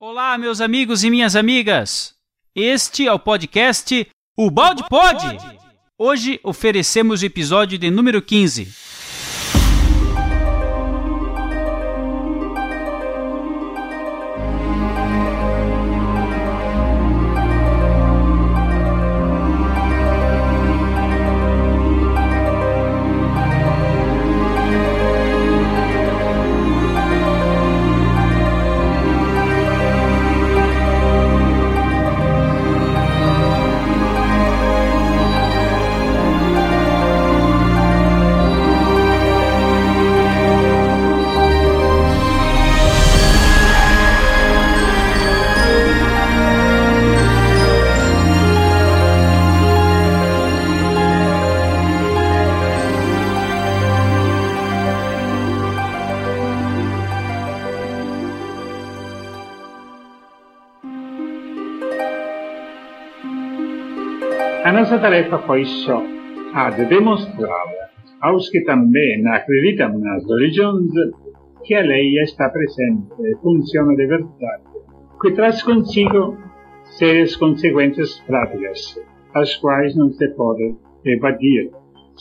Olá, meus amigos e minhas amigas. Este é o podcast O Balde Pode. Hoje oferecemos o episódio de número 15. Só a de demonstrar aos que também acreditam nas religiões que a lei está presente e funciona de verdade, que traz consigo sérias consequências práticas, as quais não se pode evadir,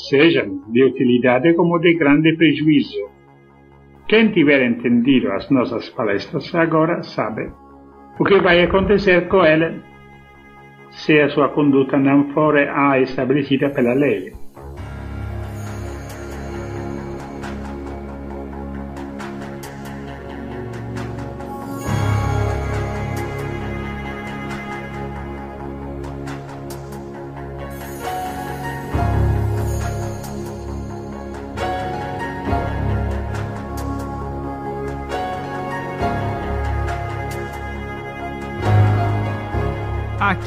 sejam de utilidade como de grande prejuízo. Quem tiver entendido as nossas palestras agora sabe o que vai acontecer com ele se a sua conduta não for a estabelecida pela lei.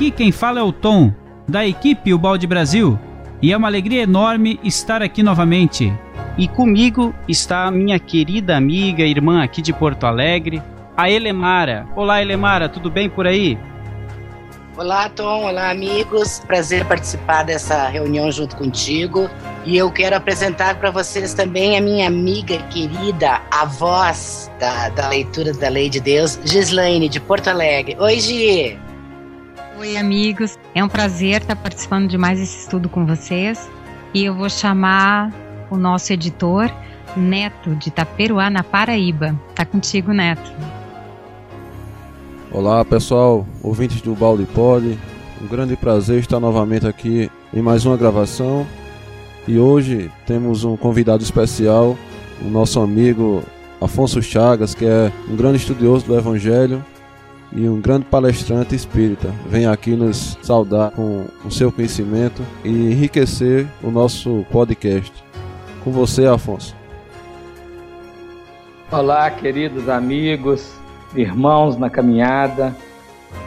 Aqui quem fala é o Tom, da equipe O Balde Brasil, e é uma alegria enorme estar aqui novamente. E comigo está a minha querida amiga, irmã aqui de Porto Alegre, a Elemara. Olá, Elemara, tudo bem por aí? Olá, Tom. Olá, amigos. Prazer participar dessa reunião junto contigo. E eu quero apresentar para vocês também a minha amiga querida, a voz da, da leitura da Lei de Deus, Gislaine, de Porto Alegre. Oi, Gi! Oi, amigos. É um prazer estar participando de mais esse estudo com vocês. E eu vou chamar o nosso editor, Neto, de Taperuá, na Paraíba. Tá contigo, Neto. Olá, pessoal, ouvintes do Balde Pod. Um grande prazer estar novamente aqui em mais uma gravação. E hoje temos um convidado especial, o nosso amigo Afonso Chagas, que é um grande estudioso do Evangelho e um grande palestrante espírita. Vem aqui nos saudar com o seu conhecimento e enriquecer o nosso podcast. Com você, Afonso. Olá, queridos amigos, irmãos na caminhada.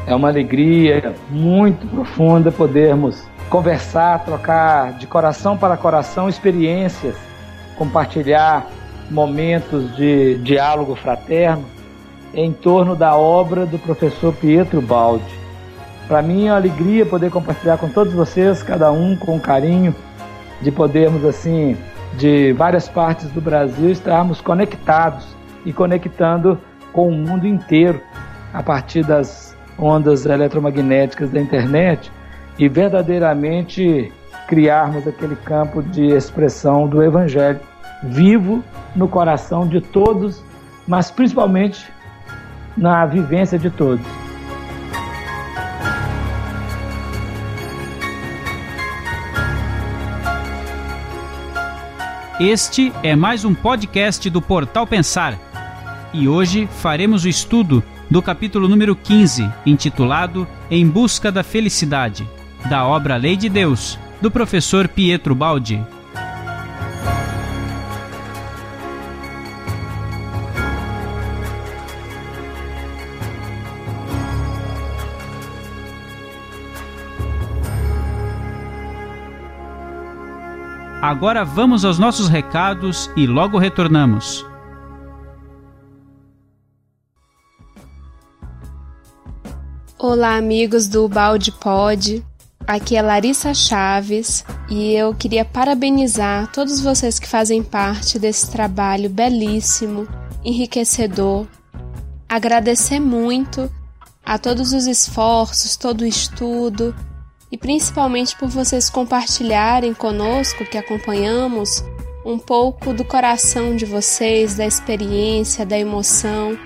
É uma alegria muito profunda podermos conversar, trocar de coração para coração experiências, compartilhar momentos de diálogo fraterno em torno da obra do professor Pietro Baldi. Para mim é uma alegria poder compartilhar com todos vocês, cada um com carinho, de podermos assim, de várias partes do Brasil, estarmos conectados e conectando com o mundo inteiro a partir das ondas eletromagnéticas da internet e verdadeiramente criarmos aquele campo de expressão do Evangelho vivo no coração de todos, mas principalmente na vivência de todos. Este é mais um podcast do Portal Pensar. E hoje faremos o estudo do capítulo número 15, intitulado Em Busca da Felicidade, da obra Lei de Deus, do professor Pietro Baldi. Agora vamos aos nossos recados e logo retornamos. Olá, amigos do Balde Pod. Aqui é Larissa Chaves e eu queria parabenizar todos vocês que fazem parte desse trabalho belíssimo, enriquecedor. agradecer muito a todos os esforços, todo o estudo e principalmente por vocês compartilharem conosco que acompanhamos um pouco do coração de vocês, da experiência, da emoção.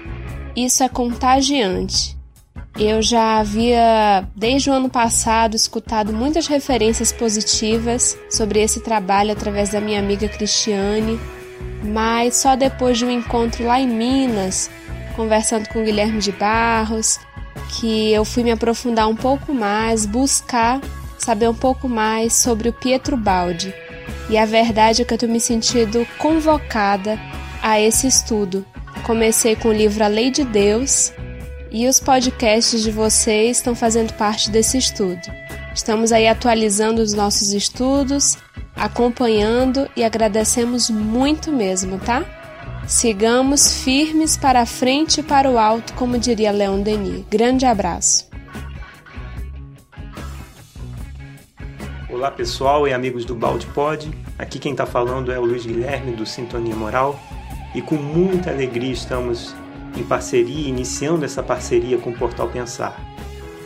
Isso é contagiante. Eu já havia, desde o ano passado, escutado muitas referências positivas sobre esse trabalho através da minha amiga Cristiane, mas só depois de um encontro lá em Minas, conversando com Guilherme de Barros, que eu fui me aprofundar um pouco mais, buscar saber um pouco mais sobre o Pietro Baldi. E a verdade é que eu estou me sentindo convocada a esse estudo. Comecei com o livro A Lei de Deus e os podcasts de vocês estão fazendo parte desse estudo. Estamos aí atualizando os nossos estudos, acompanhando e agradecemos muito mesmo, tá? Sigamos firmes para a frente e para o alto, como diria Leon Denis. Grande abraço. Olá pessoal e amigos do Balde Pod. Aqui quem está falando é o Luiz Guilherme do Sintonia Moral e com muita alegria estamos em parceria, iniciando essa parceria com o Portal Pensar,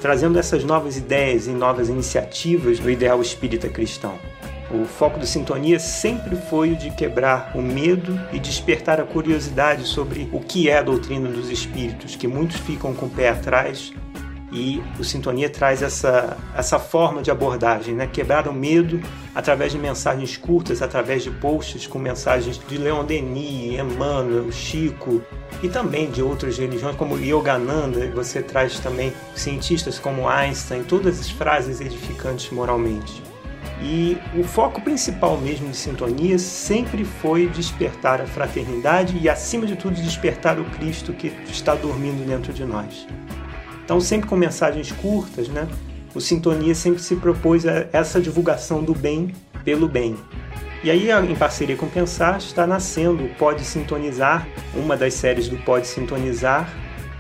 trazendo essas novas ideias e novas iniciativas do ideal espírita cristão. O foco do Sintonia sempre foi o de quebrar o medo e despertar a curiosidade sobre o que é a doutrina dos espíritos, que muitos ficam com o pé atrás e o Sintonia traz essa, essa forma de abordagem, né? quebrar o medo através de mensagens curtas, através de posts com mensagens de Leon Denis, Emmanuel, Chico e também de outras religiões como Yogananda. Você traz também cientistas como Einstein, todas as frases edificantes moralmente. E o foco principal mesmo de Sintonia sempre foi despertar a fraternidade e, acima de tudo, despertar o Cristo que está dormindo dentro de nós. Então, sempre com mensagens curtas, né? O Sintonia sempre se propôs a essa divulgação do bem pelo bem. E aí, em parceria com o Pensar, está nascendo o Pode Sintonizar, uma das séries do Pode Sintonizar,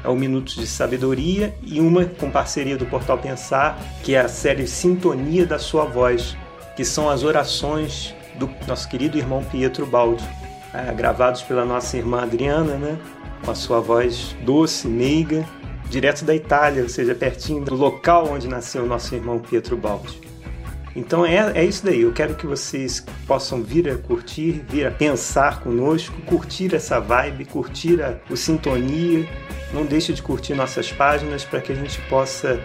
é o Minutos de Sabedoria, e uma com parceria do Portal Pensar, que é a série Sintonia da Sua Voz, que são as orações do nosso querido irmão Pietro Baldi, é, gravados pela nossa irmã Adriana, né? com a sua voz doce, meiga direto da Itália, ou seja, pertinho do local onde nasceu o nosso irmão Pietro Baldi. Então é, é isso daí, eu quero que vocês possam vir a curtir, vir a pensar conosco, curtir essa vibe, curtir a, o Sintonia. Não deixe de curtir nossas páginas para que a gente possa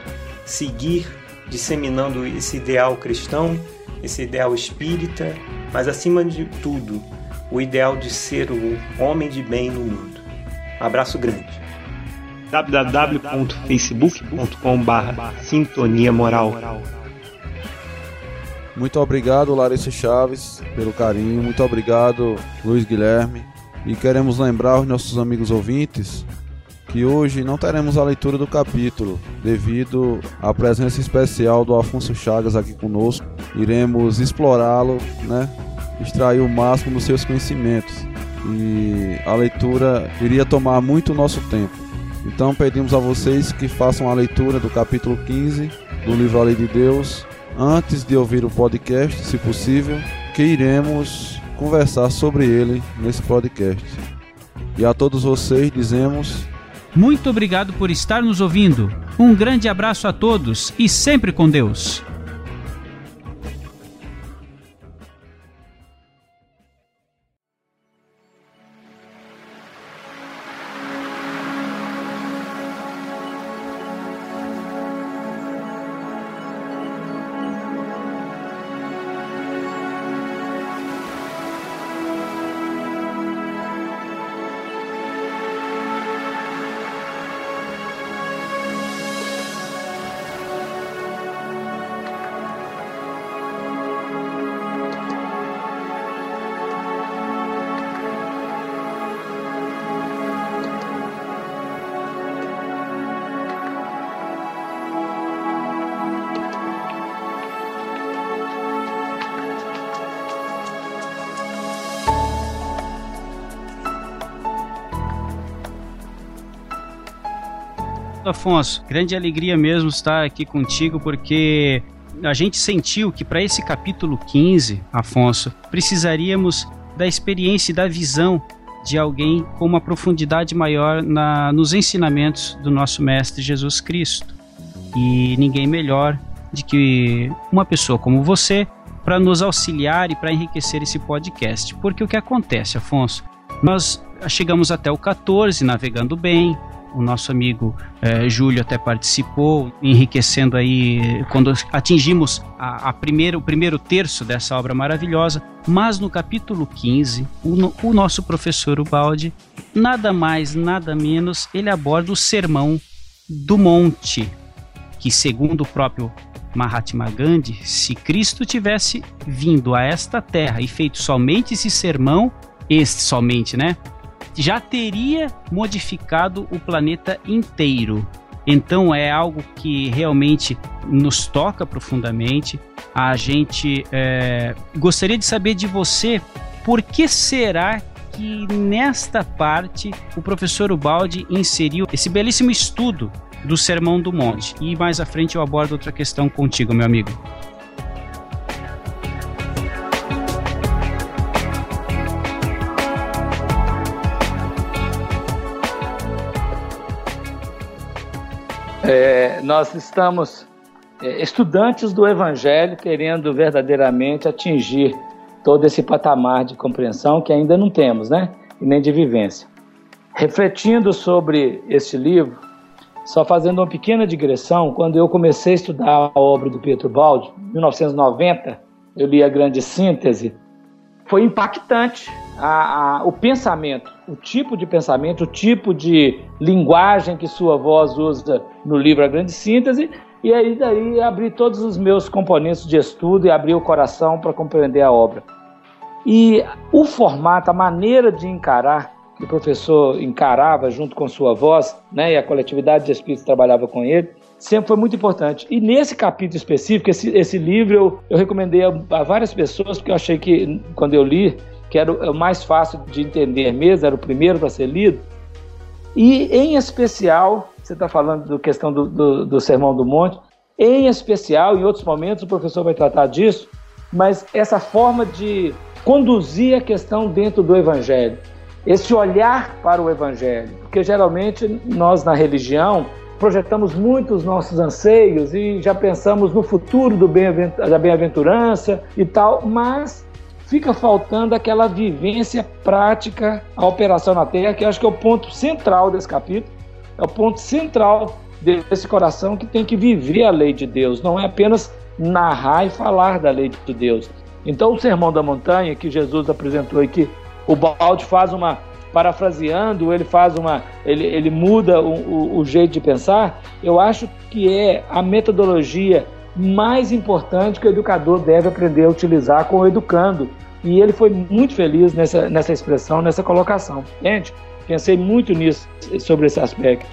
seguir disseminando esse ideal cristão, esse ideal espírita, mas acima de tudo, o ideal de ser um homem de bem no mundo. Um abraço grande www.facebook.com.br Sintonia Moral. Muito obrigado, Larissa Chaves, pelo carinho. Muito obrigado, Luiz Guilherme. E queremos lembrar os nossos amigos ouvintes que hoje não teremos a leitura do capítulo, devido à presença especial do Afonso Chagas aqui conosco. Iremos explorá-lo, né? extrair o máximo dos seus conhecimentos. E a leitura iria tomar muito nosso tempo. Então pedimos a vocês que façam a leitura do capítulo 15 do livro A Lei de Deus antes de ouvir o podcast, se possível, que iremos conversar sobre ele nesse podcast. E a todos vocês dizemos: Muito obrigado por estar nos ouvindo. Um grande abraço a todos e sempre com Deus. Afonso, grande alegria mesmo estar aqui contigo, porque a gente sentiu que para esse capítulo 15, Afonso, precisaríamos da experiência e da visão de alguém com uma profundidade maior na, nos ensinamentos do nosso Mestre Jesus Cristo. E ninguém melhor de que uma pessoa como você para nos auxiliar e para enriquecer esse podcast. Porque o que acontece, Afonso? Nós chegamos até o 14, navegando bem, o nosso amigo eh, Júlio até participou, enriquecendo aí quando atingimos a, a o primeiro terço dessa obra maravilhosa. Mas no capítulo 15, o, o nosso professor Ubaldi, nada mais, nada menos, ele aborda o sermão do monte, que segundo o próprio Mahatma Gandhi, se Cristo tivesse vindo a esta terra e feito somente esse sermão, este somente, né? Já teria modificado o planeta inteiro. Então é algo que realmente nos toca profundamente. A gente é, gostaria de saber de você por que será que nesta parte o professor Ubaldi inseriu esse belíssimo estudo do Sermão do Monte. E mais à frente eu abordo outra questão contigo, meu amigo. É, nós estamos é, estudantes do Evangelho querendo verdadeiramente atingir todo esse patamar de compreensão que ainda não temos, né? E nem de vivência. Refletindo sobre este livro, só fazendo uma pequena digressão, quando eu comecei a estudar a obra do Pietro Baldi, em 1990, eu li a Grande Síntese, foi impactante a, a, o pensamento, o tipo de pensamento, o tipo de linguagem que sua voz usa no livro A Grande Síntese, e aí daí abri todos os meus componentes de estudo e abri o coração para compreender a obra. E o formato, a maneira de encarar que o professor encarava junto com sua voz, né, e a coletividade de espíritos trabalhava com ele, sempre foi muito importante. E nesse capítulo específico, esse, esse livro eu, eu recomendei a, a, várias pessoas, porque eu achei que, quando eu li, que era o, o mais fácil de entender mesmo, era o primeiro para ser lido. E, em especial, você está falando da questão do, do, do Sermão do Monte, em especial, em outros momentos, o professor vai tratar disso, mas essa forma de conduzir a questão dentro do Evangelho esse olhar para o Evangelho, porque geralmente nós na religião projetamos muito os nossos anseios e já pensamos no futuro do bem da bem-aventurança e tal, mas fica faltando aquela vivência prática, a operação na terra, que acho que é o ponto central desse capítulo, é o ponto central desse coração que tem que viver a lei de Deus, não é apenas narrar e falar da lei de Deus. Então, o Sermão da Montanha que Jesus apresentou aqui o Balde faz uma parafraseando, ele faz uma, ele, ele muda o, o, o, jeito de pensar. Eu acho que é a metodologia mais importante que o educador deve aprender a utilizar com o educando. E ele foi muito feliz nessa, nessa expressão, nessa colocação. Gente, pensei muito nisso, sobre esse aspecto.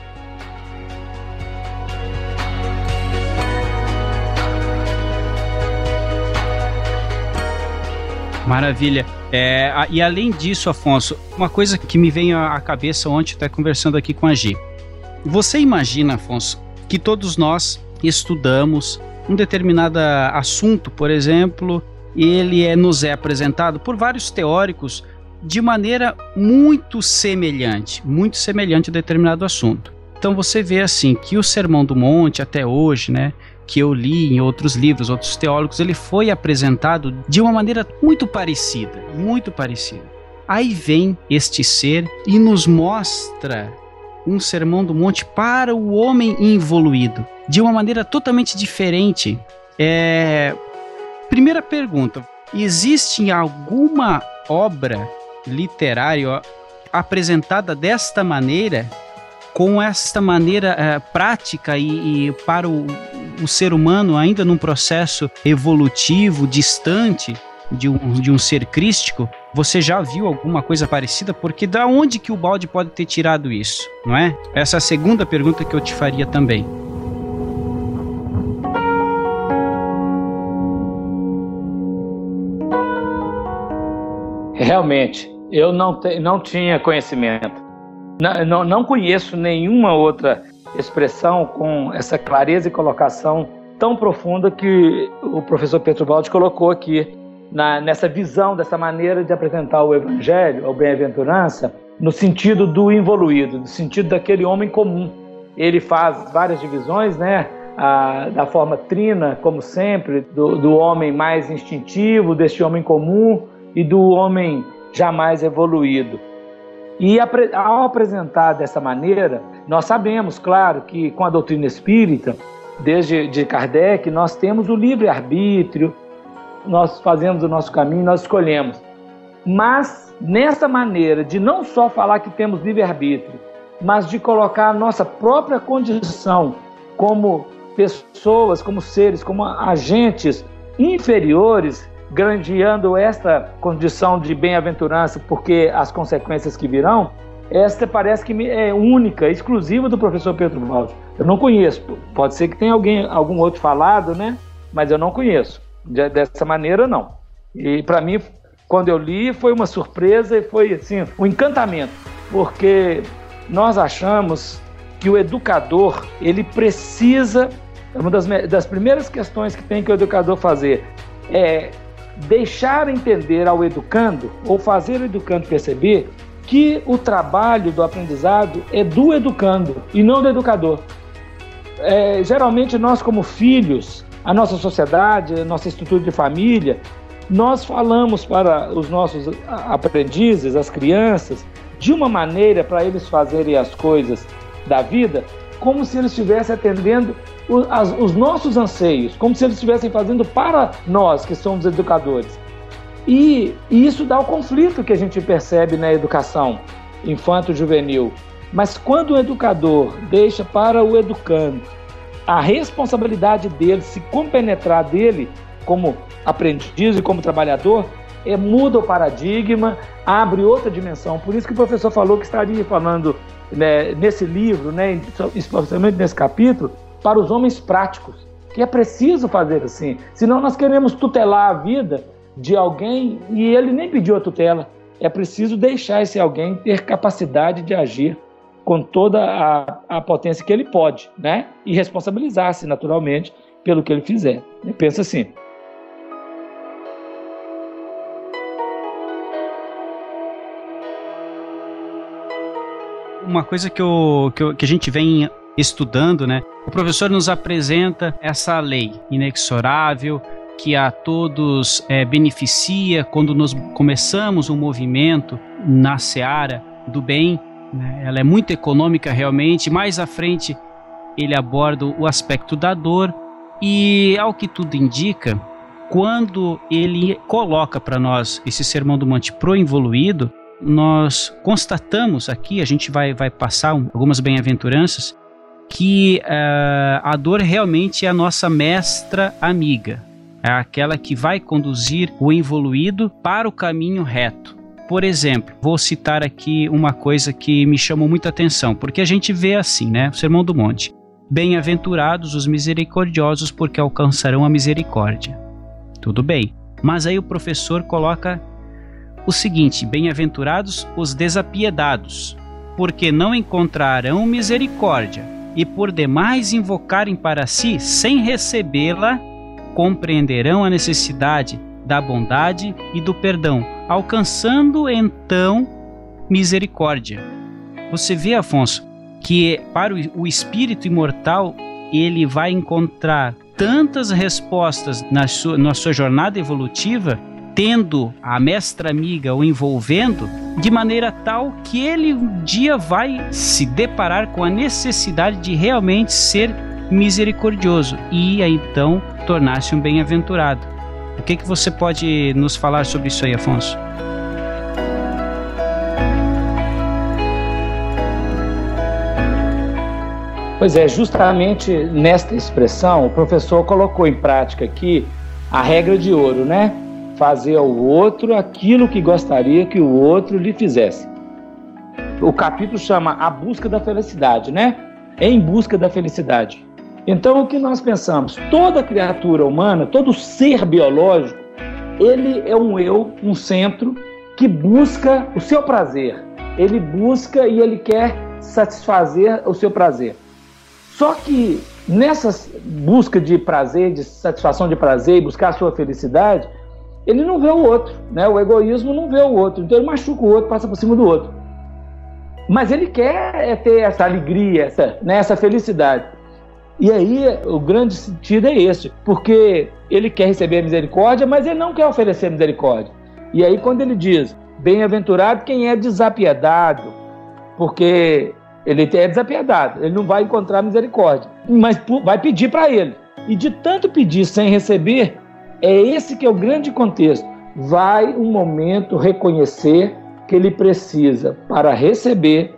Maravilha. É, e além disso, Afonso, uma coisa que me veio à cabeça ontem, até conversando aqui com a Gi. Você imagina, Afonso, que todos nós estudamos um determinado assunto, por exemplo, ele é, nos é apresentado por vários teóricos de maneira muito semelhante, muito semelhante a determinado assunto. Então você vê assim que o Sermão do Monte até hoje, né, que eu li em outros livros, outros teólogos, ele foi apresentado de uma maneira muito parecida, muito parecida. Aí vem este ser e nos mostra um sermão do monte para o homem involuído, de uma maneira totalmente diferente. É... Primeira pergunta: existe alguma obra literária apresentada desta maneira com esta maneira é, prática e, e para o, o, ser humano ainda num processo evolutivo distante de um, de um ser crístico, você já viu alguma coisa parecida? Porque da onde que o balde pode ter tirado isso, não é? Essa é a segunda pergunta que eu te faria também. Realmente, eu não, te, não tinha conhecimento. Não, não, conheço nenhuma outra expressão com essa clareza e colocação tão profunda que o professor Pedro Baldi colocou aqui na, nessa visão, dessa maneira de apresentar o Evangelho, a bem-aventurança, no sentido do evoluído, no sentido daquele homem comum. Ele faz várias divisões, né? A, da forma trina, como sempre, do, do homem mais instintivo, deste homem comum e do homem jamais evoluído. E ao apresentar dessa maneira, nós sabemos, claro, que com a doutrina espírita, desde de Kardec, nós temos o livre-arbítrio, nós fazemos o nosso caminho, nós escolhemos. Mas nessa maneira de não só falar que temos livre-arbítrio, mas de colocar a nossa própria condição como pessoas, como seres, como agentes inferiores, grandeando esta condição de bem-aventurança, porque as consequências que virão, esta parece que é única, exclusiva do professor Pedro Baldi. Eu não conheço. Pode ser que tenha alguém, algum outro falado, né? Mas eu não conheço. Dessa maneira, não. E para mim, quando eu li, foi uma surpresa e foi assim um encantamento, porque nós achamos que o educador ele precisa uma das, das primeiras questões que tem que o educador fazer é deixar entender ao educando ou fazer o educando perceber que o trabalho do aprendizado é do educando e não do educador. É, geralmente nós como filhos, a nossa sociedade, a nossa estrutura de família, nós falamos para os nossos aprendizes, as crianças, de uma maneira para eles fazerem as coisas da vida, como se eles estivessem atendendo os, as, os nossos anseios, como se eles estivessem fazendo para nós que somos educadores. E, e isso dá o conflito que a gente percebe na educação infanto-juvenil. Mas quando o educador deixa para o educando a responsabilidade dele se compenetrar dele como aprendiz e como trabalhador, é, muda o paradigma, abre outra dimensão. Por isso que o professor falou que estaria falando né, nesse livro, né, especialmente nesse capítulo, para os homens práticos, que é preciso fazer assim. Senão nós queremos tutelar a vida de alguém e ele nem pediu a tutela. É preciso deixar esse alguém ter capacidade de agir com toda a, a potência que ele pode, né? E responsabilizar-se naturalmente pelo que ele fizer. Pensa assim. Uma coisa que, eu, que, eu, que a gente vem estudando, né? O professor nos apresenta essa lei inexorável que a todos é, beneficia quando nós começamos um movimento na seara do bem. Né? Ela é muito econômica realmente. Mais à frente ele aborda o aspecto da dor e, ao que tudo indica, quando ele coloca para nós esse sermão do monte pro evoluído, nós constatamos aqui, a gente vai, vai passar algumas bem-aventuranças, que uh, a dor realmente é a nossa mestra amiga, é aquela que vai conduzir o evoluído para o caminho reto. Por exemplo, vou citar aqui uma coisa que me chamou muita atenção, porque a gente vê assim, né? O Sermão do Monte. Bem-aventurados os misericordiosos, porque alcançarão a misericórdia. Tudo bem. Mas aí o professor coloca o seguinte: Bem-aventurados os desapiedados, porque não encontrarão misericórdia e por demais invocarem para si sem recebê-la, compreenderão a necessidade da bondade e do perdão, alcançando então misericórdia. Você vê, Afonso, que para o espírito imortal ele vai encontrar tantas respostas na sua, na sua jornada evolutiva tendo a mestra amiga o envolvendo de maneira tal que ele um dia vai se deparar com a necessidade de realmente ser misericordioso e então tornar-se um bem-aventurado. O que, que você pode nos falar sobre isso aí, Afonso? Pois é, justamente nesta expressão, o professor colocou em prática aqui a regra de ouro, né? Fazer ao outro aquilo que gostaria que o outro lhe fizesse. O capítulo chama A Busca da Felicidade, né? Em busca da felicidade. Então, o que nós pensamos? Toda criatura humana, todo ser biológico, ele é um eu, um centro, que busca o seu prazer. Ele busca e ele quer satisfazer o seu prazer. Só que nessa busca de prazer, de satisfação de prazer e buscar a sua felicidade, ele não vê o outro, né? O egoísmo não vê o outro, então ele machuca o outro, passa por cima do outro. Mas ele quer é ter essa alegria, essa, né, essa felicidade. E aí o grande sentido é esse, porque ele quer receber a misericórdia, mas ele não quer oferecer misericórdia. E aí quando ele diz, bem-aventurado quem é desapiedado, porque ele é desapiedado, ele não vai encontrar misericórdia, mas vai pedir para ele. E de tanto pedir sem receber, é esse que é o grande contexto. Vai um momento reconhecer que ele precisa para receber,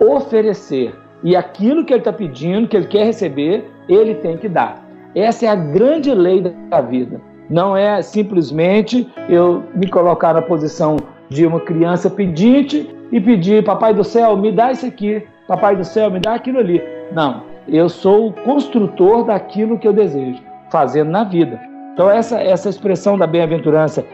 oferecer. E aquilo que ele está pedindo, que ele quer receber, ele tem que dar. Essa é a grande lei da vida. Não é simplesmente eu me colocar na posição de uma criança pedinte e pedir, papai do céu, me dá isso aqui, papai do céu, me dá aquilo ali. Não, eu sou o construtor daquilo que eu desejo, fazendo na vida. Então essa, essa expressão da bem-aventurança,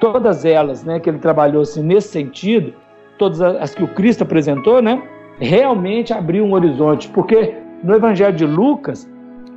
todas elas, né, que ele trabalhou assim, nesse sentido, todas as que o Cristo apresentou, né, realmente abriu um horizonte, porque no Evangelho de Lucas,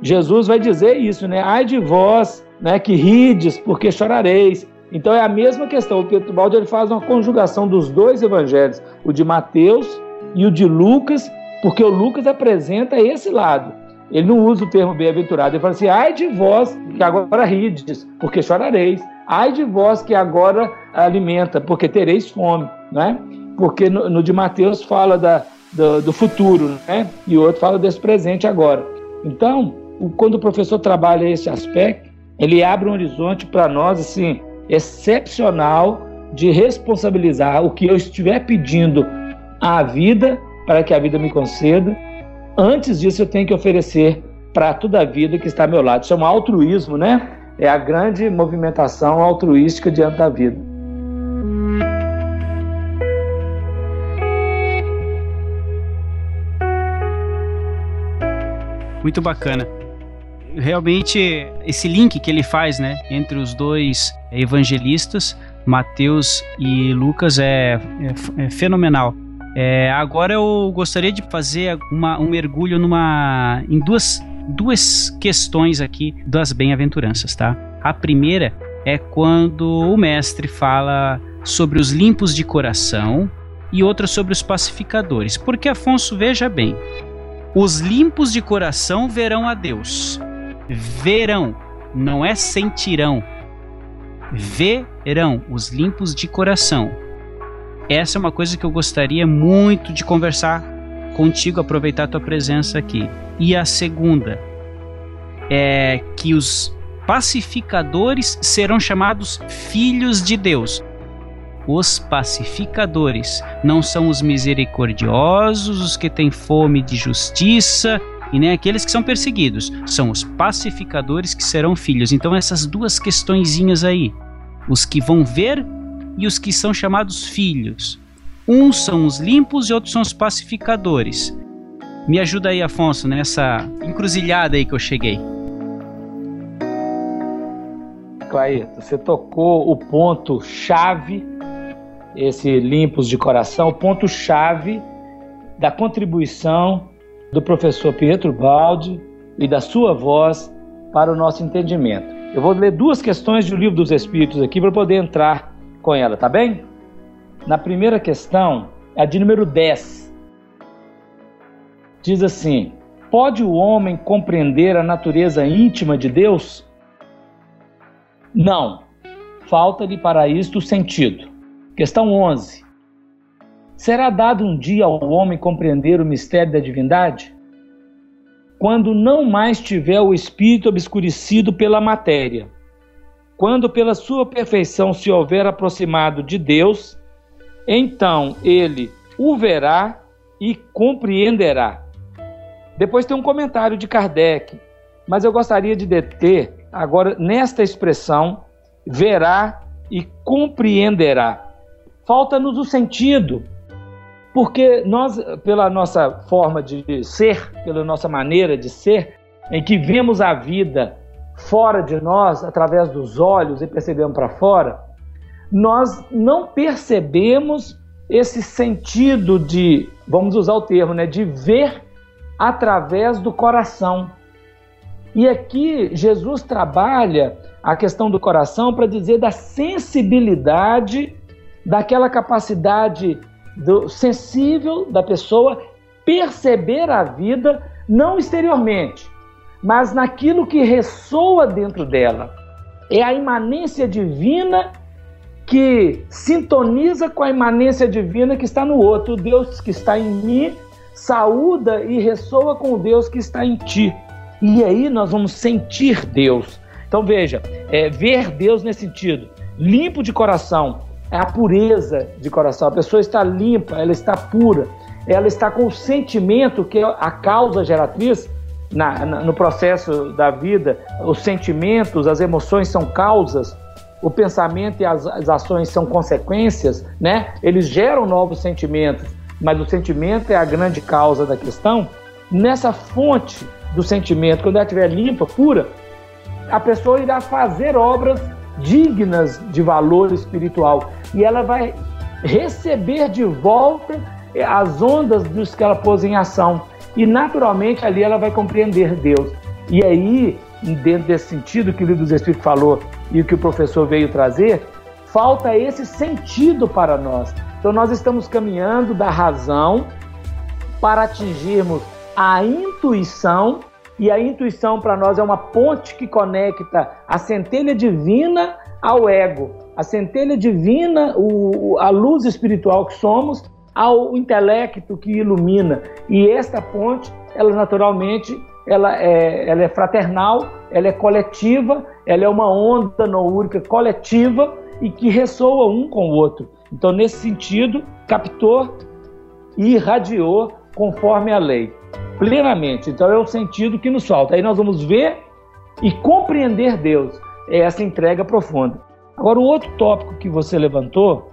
Jesus vai dizer isso, né, ai de vós, né, que rides, porque chorareis. Então é a mesma questão. O Pedro Baldi ele faz uma conjugação dos dois evangelhos, o de Mateus e o de Lucas, porque o Lucas apresenta esse lado. Ele não usa o termo bem-aventurado, ele fala assim: ai de vós que agora rides, porque chorareis. Ai de vós que agora alimenta, porque tereis fome, né? Porque no, no de Mateus fala da, do, do, futuro, né? E o outro fala desse presente agora. Então, o, quando o professor trabalha esse aspecto, ele abre um horizonte para nós, assim, excepcional de responsabilizar o que eu estiver pedindo à vida para que a vida me conceda. Antes disso, eu tenho que oferecer para toda a vida que está ao meu lado. Chama altruísmo, né? É a grande movimentação altruística diante da vida. Muito bacana realmente esse link que ele faz, né, entre os dois evangelistas, Mateus e Lucas, é, é, é fenomenal. É, agora eu gostaria de fazer uma, um mergulho numa, em duas, duas questões aqui das bem-aventuranças, tá? A primeira é quando o mestre fala sobre os limpos de coração e outra sobre os pacificadores. Porque Afonso, veja bem, os limpos de coração verão a Deus, verão, não é sentirão. Verão, os limpos de coração. Essa é uma coisa que eu gostaria muito de conversar contigo, aproveitar a tua presença aqui. E a segunda é que os pacificadores serão chamados filhos de Deus. Os pacificadores não são os misericordiosos, os que têm fome de justiça, e nem aqueles que são perseguidos, são os pacificadores que serão filhos. Então essas duas questõezinhas aí, os que vão ver e os que são chamados filhos. Uns são os limpos e outros são os pacificadores. Me ajuda aí, Afonso, nessa encruzilhada aí que eu cheguei. Clair, você tocou o ponto chave, esse limpos de coração, o ponto chave da contribuição do professor Pietro Baldi e da sua voz para o nosso entendimento. Eu vou ler duas questões do Livro dos Espíritos aqui para poder entrar com ela, tá bem? Na primeira questão, a de número 10. Diz assim: Pode o homem compreender a natureza íntima de Deus? Não. Falta-lhe para isto o sentido. Questão 11. Será dado um dia ao homem compreender o mistério da divindade? Quando não mais tiver o espírito obscurecido pela matéria, quando pela sua perfeição se houver aproximado de Deus, então ele o verá e compreenderá. Depois tem um comentário de Kardec, mas eu gostaria de deter agora nesta expressão verá e compreenderá. Falta-nos o sentido porque nós, pela nossa forma de ser, pela nossa maneira de ser, em que vemos a vida fora de nós, através dos olhos e percebemos para fora, nós não percebemos esse sentido de, vamos usar o termo, né, de ver através do coração. E aqui Jesus trabalha a questão do coração para dizer da sensibilidade, daquela capacidade do sensível da pessoa perceber a vida não exteriormente, mas naquilo que ressoa dentro dela. É a imanência divina que sintoniza com a imanência divina que está no outro. O Deus que está em mim saúda e ressoa com o Deus que está em ti. E aí nós vamos sentir Deus. Então veja, é, ver Deus nesse sentido, limpo de coração, é a pureza de coração. A pessoa está limpa, ela está pura, ela está com o sentimento que é a causa geratriz na, na, no processo da vida. Os sentimentos, as emoções são causas o pensamento e as, as ações são consequências, né? Eles geram novos sentimentos, mas o sentimento é a grande causa da questão. Nessa fonte do sentimento, quando ela estiver limpa, pura, a pessoa irá fazer obras dignas de valor espiritual e ela vai receber de volta as ondas dos que ela pôs em ação e naturalmente ali ela vai compreender Deus. E aí dentro desse sentido que o livro dos Espíritos falou e que o professor veio trazer, falta esse sentido para nós. Então nós estamos caminhando da razão para atingirmos a intuição e a intuição para nós é uma ponte que conecta a centelha divina ao ego, a centelha divina, o, a luz espiritual que somos, ao intelecto que ilumina. E esta ponte, ela naturalmente ela é, ela é fraternal, ela é coletiva, ela é uma onda noúrica coletiva e que ressoa um com o outro. Então, nesse sentido, captou e irradiou conforme a lei, plenamente. Então, é o sentido que nos falta. Aí nós vamos ver e compreender Deus, é essa entrega profunda. Agora, o outro tópico que você levantou,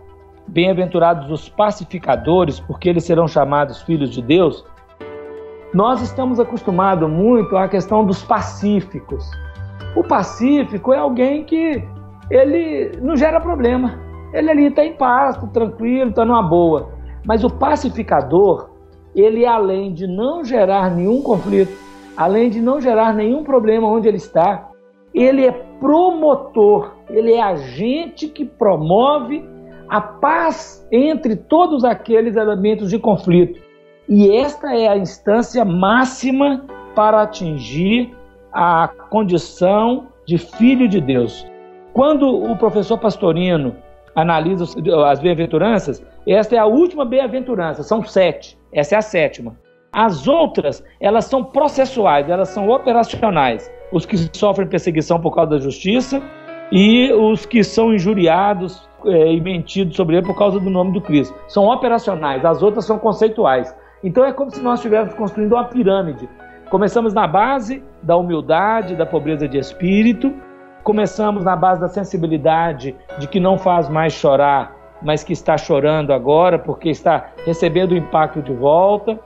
bem-aventurados os pacificadores, porque eles serão chamados filhos de Deus, nós estamos acostumados muito à questão dos pacíficos. O pacífico é alguém que ele não gera problema. Ele ali está em paz, tá tranquilo, está numa boa. Mas o pacificador, ele além de não gerar nenhum conflito, além de não gerar nenhum problema onde ele está, ele é promotor, ele é agente que promove a paz entre todos aqueles elementos de conflito. E esta é a instância máxima para atingir a condição de filho de Deus. Quando o professor Pastorino analisa as bem-aventuranças, esta é a última bem-aventurança, são sete, essa é a sétima. As outras, elas são processuais, elas são operacionais. Os que sofrem perseguição por causa da justiça e os que são injuriados é, e mentidos sobre ele por causa do nome do Cristo. São operacionais, as outras são conceituais. Então é como se nós estivéssemos construindo uma pirâmide. Começamos na base da humildade, da pobreza de espírito, começamos na base da sensibilidade de que não faz mais chorar, mas que está chorando agora porque está recebendo o impacto de volta,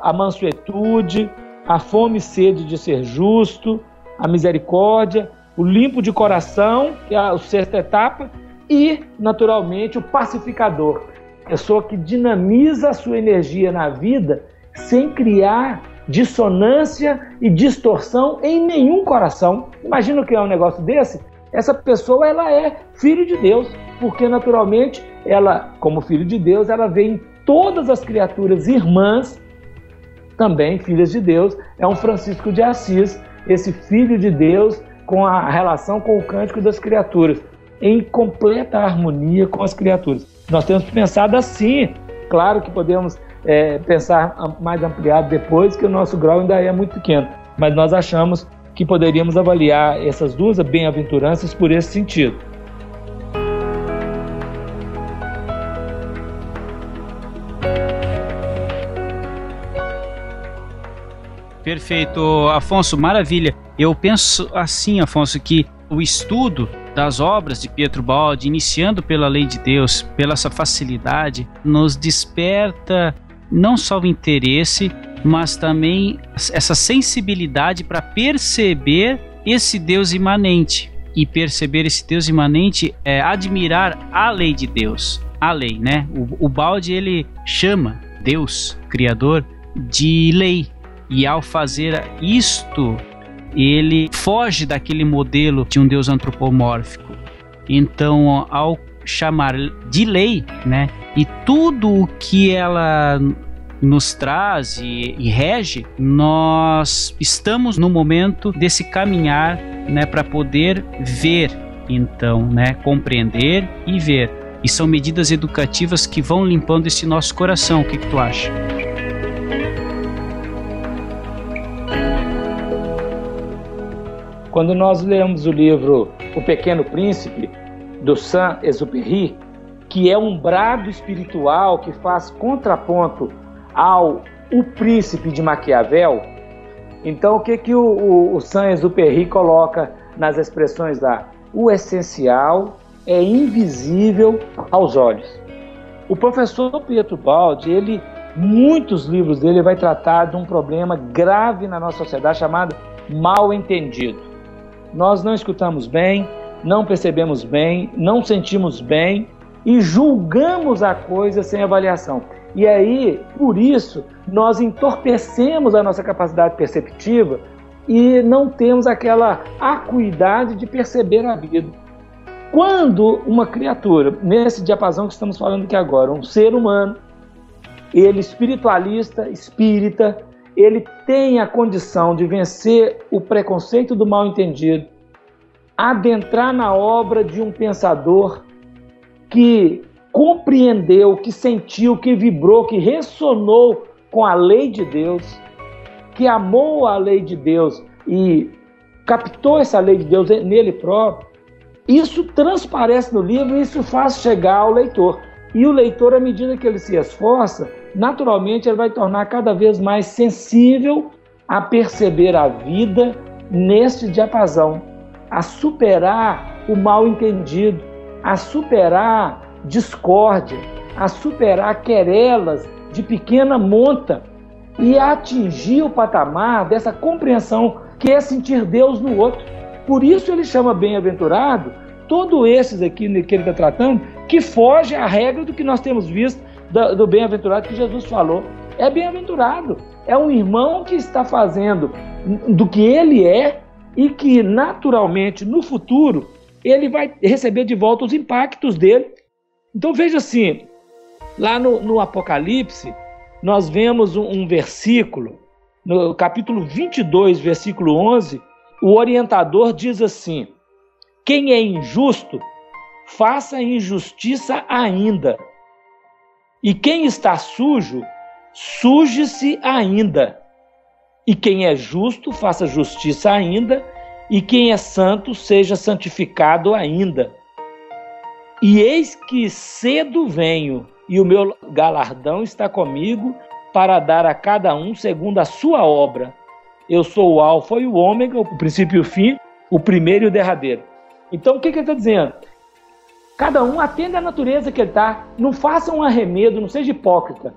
a mansuetude, a fome e sede de ser justo, a misericórdia, o limpo de coração, que é a sexta etapa, e, naturalmente, o pacificador, pessoa que dinamiza a sua energia na vida sem criar dissonância e distorção em nenhum coração. Imagina o que é um negócio desse? Essa pessoa ela é filho de Deus, porque naturalmente ela, como filho de Deus, ela vê em todas as criaturas irmãs, também filhas de Deus. É um Francisco de Assis, esse filho de Deus com a relação com o cântico das criaturas, em completa harmonia com as criaturas. Nós temos pensado assim. Claro que podemos é, pensar mais ampliado depois, que o nosso grau ainda é muito pequeno. Mas nós achamos que poderíamos avaliar essas duas bem-aventuranças por esse sentido. Perfeito, Afonso, maravilha. Eu penso assim, Afonso, que o estudo das obras de Pietro Baldi, iniciando pela lei de Deus, pela essa facilidade, nos desperta não só o interesse, mas também essa sensibilidade para perceber esse Deus imanente. E perceber esse Deus imanente é admirar a lei de Deus, a lei, né? O, o Balde ele chama Deus, Criador, de lei. E ao fazer isto, ele foge daquele modelo de um Deus antropomórfico. Então, ao chamar de lei, né, e tudo o que ela nos traz e, e, rege, nós estamos no momento desse caminhar, né, para poder ver, então, né, compreender e ver. E são medidas educativas que vão limpando esse nosso coração. O que, que tu acha? Quando nós lemos o livro O Pequeno Príncipe, do Saint-Exupéry, que é um brado espiritual que faz contraponto ao O Príncipe de Maquiavel, então o que, que o, o, o Saint-Exupéry coloca nas expressões lá? O essencial é invisível aos olhos. O professor Pietro Baldi, ele, muitos livros dele vai tratar de um problema grave na nossa sociedade chamado mal entendido nós não escutamos bem, não percebemos bem, não sentimos bem e julgamos a coisa sem avaliação. E aí, por isso, nós entorpecemos a nossa capacidade perceptiva e não temos aquela acuidade de perceber a vida. Quando uma criatura, nesse diapasão que estamos falando aqui agora, um ser humano, ele espiritualista, espírita, ele tem a condição de vencer o preconceito do mal entendido, adentrar na obra de um pensador que compreendeu, que sentiu, que vibrou, que ressonou com a lei de Deus, que amou a lei de Deus e captou essa lei de Deus nele próprio, isso transparece no livro e isso faz chegar ao leitor. E o leitor, à medida que ele se esforça, naturalmente ele vai tornar cada vez mais sensível a perceber a vida neste diapasão, a superar o mal entendido, a superar discórdia, a superar querelas de pequena monta e a atingir o patamar dessa compreensão que é sentir Deus no outro. Por isso ele chama bem-aventurado todos esses aqui que ele está tratando, que foge à regra do que nós temos visto do, do bem-aventurado que Jesus falou. É bem-aventurado, é um irmão que está fazendo do que ele é e que naturalmente no futuro ele vai receber de volta os impactos dele. Então veja assim, lá no, no Apocalipse, nós vemos um, um versículo, no capítulo 22, versículo 11, o orientador diz assim: Quem é injusto, faça injustiça ainda. E quem está sujo, suje-se ainda. E quem é justo, faça justiça ainda. E quem é santo, seja santificado ainda. E eis que cedo venho, e o meu galardão está comigo para dar a cada um segundo a sua obra. Eu sou o Alfa e o Ômega, o princípio e o fim, o primeiro e o derradeiro. Então, o que, que ele está dizendo? Cada um atenda à natureza que ele está. Não faça um arremedo, não seja hipócrita.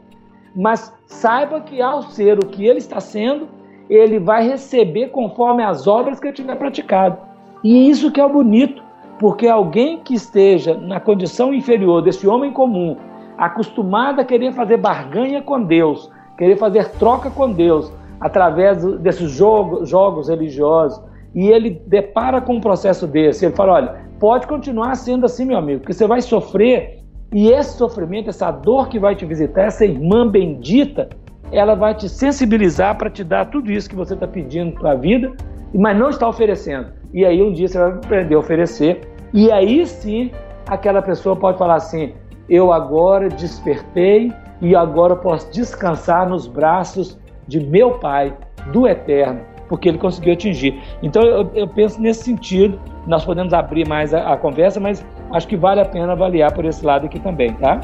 Mas saiba que ao ser o que ele está sendo, ele vai receber conforme as obras que ele tiver praticado. E isso que é o bonito, porque alguém que esteja na condição inferior desse homem comum, acostumado a querer fazer barganha com Deus, querer fazer troca com Deus, através desses jogos, jogos religiosos, e ele depara com um processo desse, ele fala: olha, pode continuar sendo assim, meu amigo, porque você vai sofrer e esse sofrimento, essa dor que vai te visitar, essa irmã bendita, ela vai te sensibilizar para te dar tudo isso que você está pedindo para a vida, mas não está oferecendo. E aí um dia você vai aprender a oferecer, e aí sim aquela pessoa pode falar assim: eu agora despertei e agora posso descansar nos braços de meu Pai, do Eterno porque ele conseguiu atingir. Então eu, eu penso nesse sentido, nós podemos abrir mais a, a conversa, mas acho que vale a pena avaliar por esse lado aqui também, tá?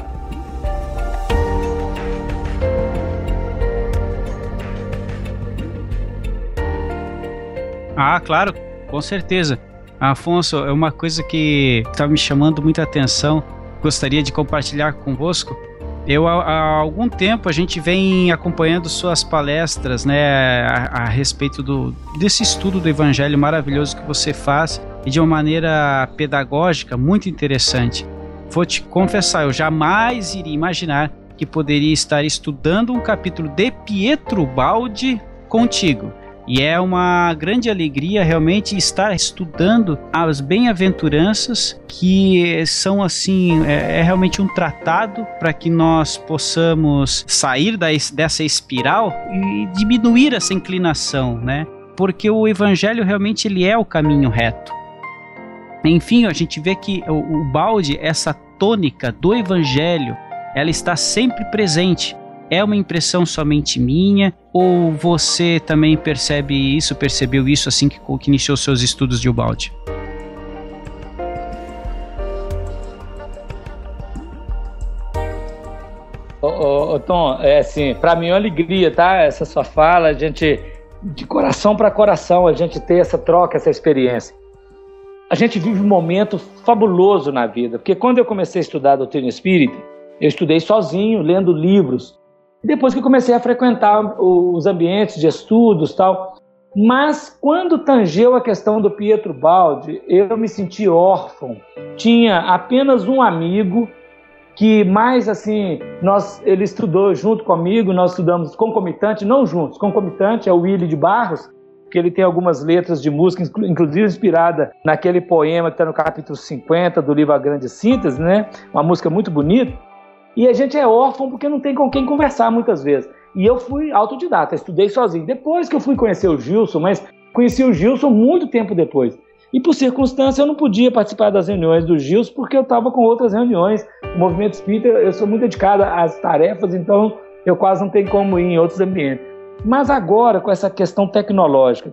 Ah, claro, com certeza. Afonso, é uma coisa que está me chamando muita atenção, gostaria de compartilhar convosco. Eu há, há, algum tempo a gente vem acompanhando suas palestras, né, a, a, respeito do desse estudo do Evangelho maravilhoso que você faz e de uma maneira pedagógica muito interessante. Vou te confessar, eu jamais iria imaginar que poderia estar estudando um capítulo de Pietro Baldi contigo. E é uma grande alegria realmente estar estudando as bem-aventuranças que são assim, é, é realmente um tratado para que nós possamos sair da, dessa espiral e diminuir essa inclinação, né? Porque o evangelho realmente ele é o caminho reto. Enfim, a gente vê que o, o balde, essa tônica do evangelho, ela está sempre presente. É uma impressão somente minha? Ou você também percebe isso, percebeu isso assim que, que iniciou seus estudos de Ubaldi? Ô, Tom, é assim, para mim é uma alegria, tá? Essa sua fala, a gente, de coração para coração, a gente ter essa troca, essa experiência. A gente vive um momento fabuloso na vida, porque quando eu comecei a estudar a doutrina espírita, eu estudei sozinho, lendo livros, depois que comecei a frequentar os ambientes de estudos tal. Mas quando tangeu a questão do Pietro Baldi, eu me senti órfão. Tinha apenas um amigo que mais assim, nós, ele estudou junto comigo, nós estudamos concomitante, não juntos, concomitante é o Willy de Barros, que ele tem algumas letras de música, inclusive inspirada naquele poema que está no capítulo 50 do livro A Grande Síntese, né? Uma música muito bonita. E a gente é órfão porque não tem com quem conversar muitas vezes. E eu fui autodidata, estudei sozinho. Depois que eu fui conhecer o Gilson, mas conheci o Gilson muito tempo depois. E por circunstância eu não podia participar das reuniões do Gilson porque eu estava com outras reuniões. O movimento espírita, eu sou muito dedicado às tarefas, então eu quase não tenho como ir em outros ambientes. Mas agora, com essa questão tecnológica,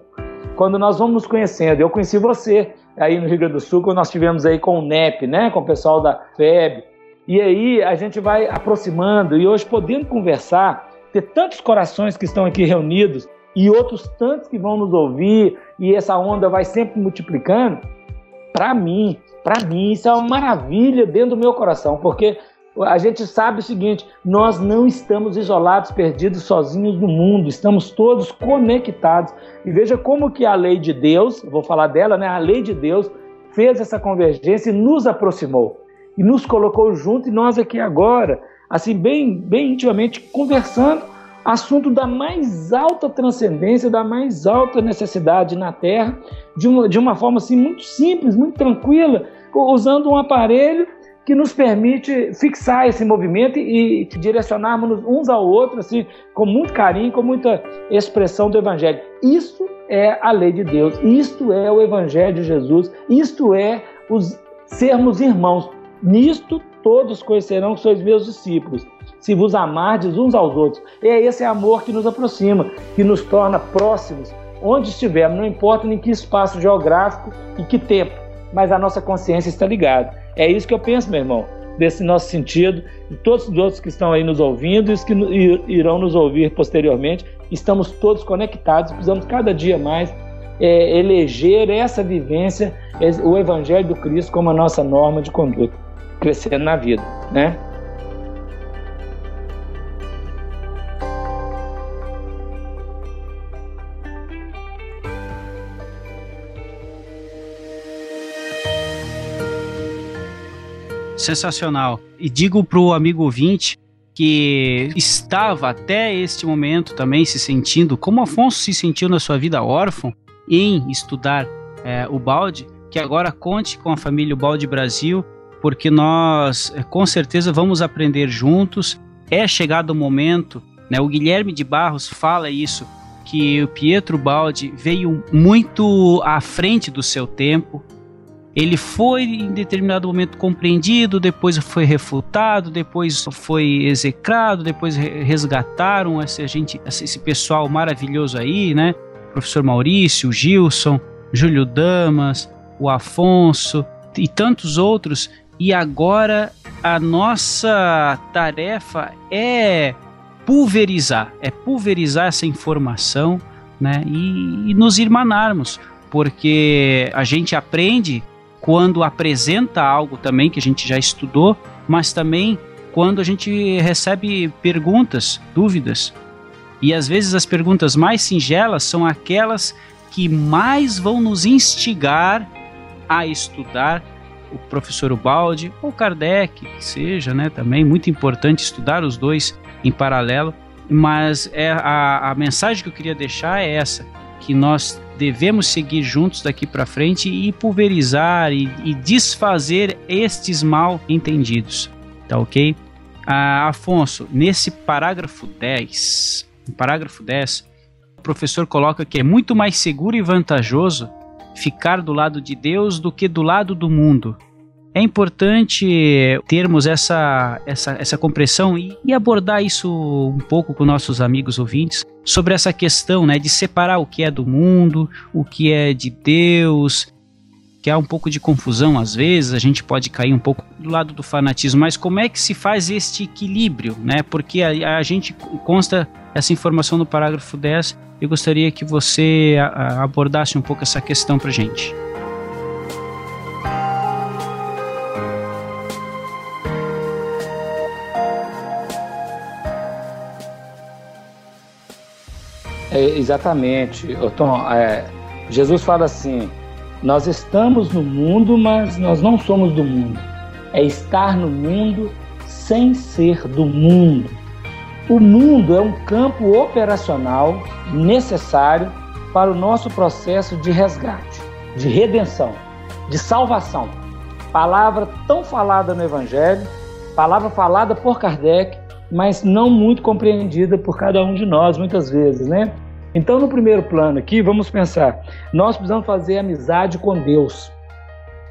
quando nós vamos nos conhecendo, eu conheci você aí no Rio Grande do Sul, quando nós tivemos aí com o NEP, né, com o pessoal da FEB, e aí a gente vai aproximando e hoje podendo conversar, ter tantos corações que estão aqui reunidos e outros tantos que vão nos ouvir e essa onda vai sempre multiplicando. Para mim, para mim isso é uma maravilha dentro do meu coração, porque a gente sabe o seguinte: nós não estamos isolados, perdidos, sozinhos no mundo, estamos todos conectados. E veja como que a lei de Deus, vou falar dela, né? A lei de Deus fez essa convergência e nos aproximou e nos colocou junto e nós aqui agora, assim, bem, bem intimamente conversando, assunto da mais alta transcendência, da mais alta necessidade na Terra, de uma, de uma forma assim muito simples, muito tranquila, usando um aparelho que nos permite fixar esse movimento e direcionarmos uns ao outro assim, com muito carinho, com muita expressão do Evangelho. Isso é a lei de Deus, isto é o Evangelho de Jesus, isto é os sermos irmãos. Nisto todos conhecerão que sois meus discípulos, se vos amardes uns aos outros. É esse amor que nos aproxima, que nos torna próximos, onde estivermos, não importa em que espaço geográfico e que tempo, mas a nossa consciência está ligada. É isso que eu penso, meu irmão, desse nosso sentido, e todos os outros que estão aí nos ouvindo e os que irão nos ouvir posteriormente, estamos todos conectados, precisamos cada dia mais é, eleger essa vivência, o Evangelho do Cristo como a nossa norma de conduta crescendo na vida, né? Sensacional. E digo para o amigo ouvinte que estava até este momento também se sentindo, como Afonso se sentiu na sua vida órfão, em estudar é, o balde, que agora conte com a família Balde Brasil porque nós eh, com certeza vamos aprender juntos. É chegado o momento, né? O Guilherme de Barros fala isso que o Pietro Baldi veio muito à frente do seu tempo. Ele foi em determinado momento compreendido, depois foi refutado, depois foi execrado, depois resgataram esse, gente, esse pessoal maravilhoso aí, né? professor Maurício, o Gilson, Júlio Damas, o Afonso e tantos outros e agora a nossa tarefa é pulverizar, é pulverizar essa informação, né? E, e nos irmanarmos, porque a gente aprende quando apresenta algo também que a gente já estudou, mas também quando a gente recebe perguntas, dúvidas. E às vezes as perguntas mais singelas são aquelas que mais vão nos instigar a estudar o professor Ubaldi ou Kardec, que seja, né? Também muito importante estudar os dois em paralelo. Mas é a, a mensagem que eu queria deixar é essa: que nós devemos seguir juntos daqui para frente e pulverizar e, e, desfazer estes mal entendidos. Tá ok? Ah, Afonso, nesse parágrafo 10, no parágrafo 10, o professor coloca que é muito mais seguro e vantajoso ficar do lado de Deus do que do lado do mundo. É importante termos essa, essa, essa compreensão e, e, abordar isso um pouco com nossos amigos ouvintes sobre essa questão né, de separar o que é do mundo, o que é de Deus, que há um pouco de confusão às vezes, a gente pode cair um pouco do lado do fanatismo, mas como é que se faz este equilíbrio, né? Porque a, a gente consta essa informação no parágrafo 10, eu gostaria que você abordasse um pouco essa questão para gente. É, exatamente, Tom. É, Jesus fala assim: nós estamos no mundo, mas nós não somos do mundo. É estar no mundo sem ser do mundo. O mundo é um campo operacional necessário para o nosso processo de resgate, de redenção, de salvação. Palavra tão falada no Evangelho, palavra falada por Kardec, mas não muito compreendida por cada um de nós, muitas vezes, né? Então, no primeiro plano aqui, vamos pensar: nós precisamos fazer amizade com Deus,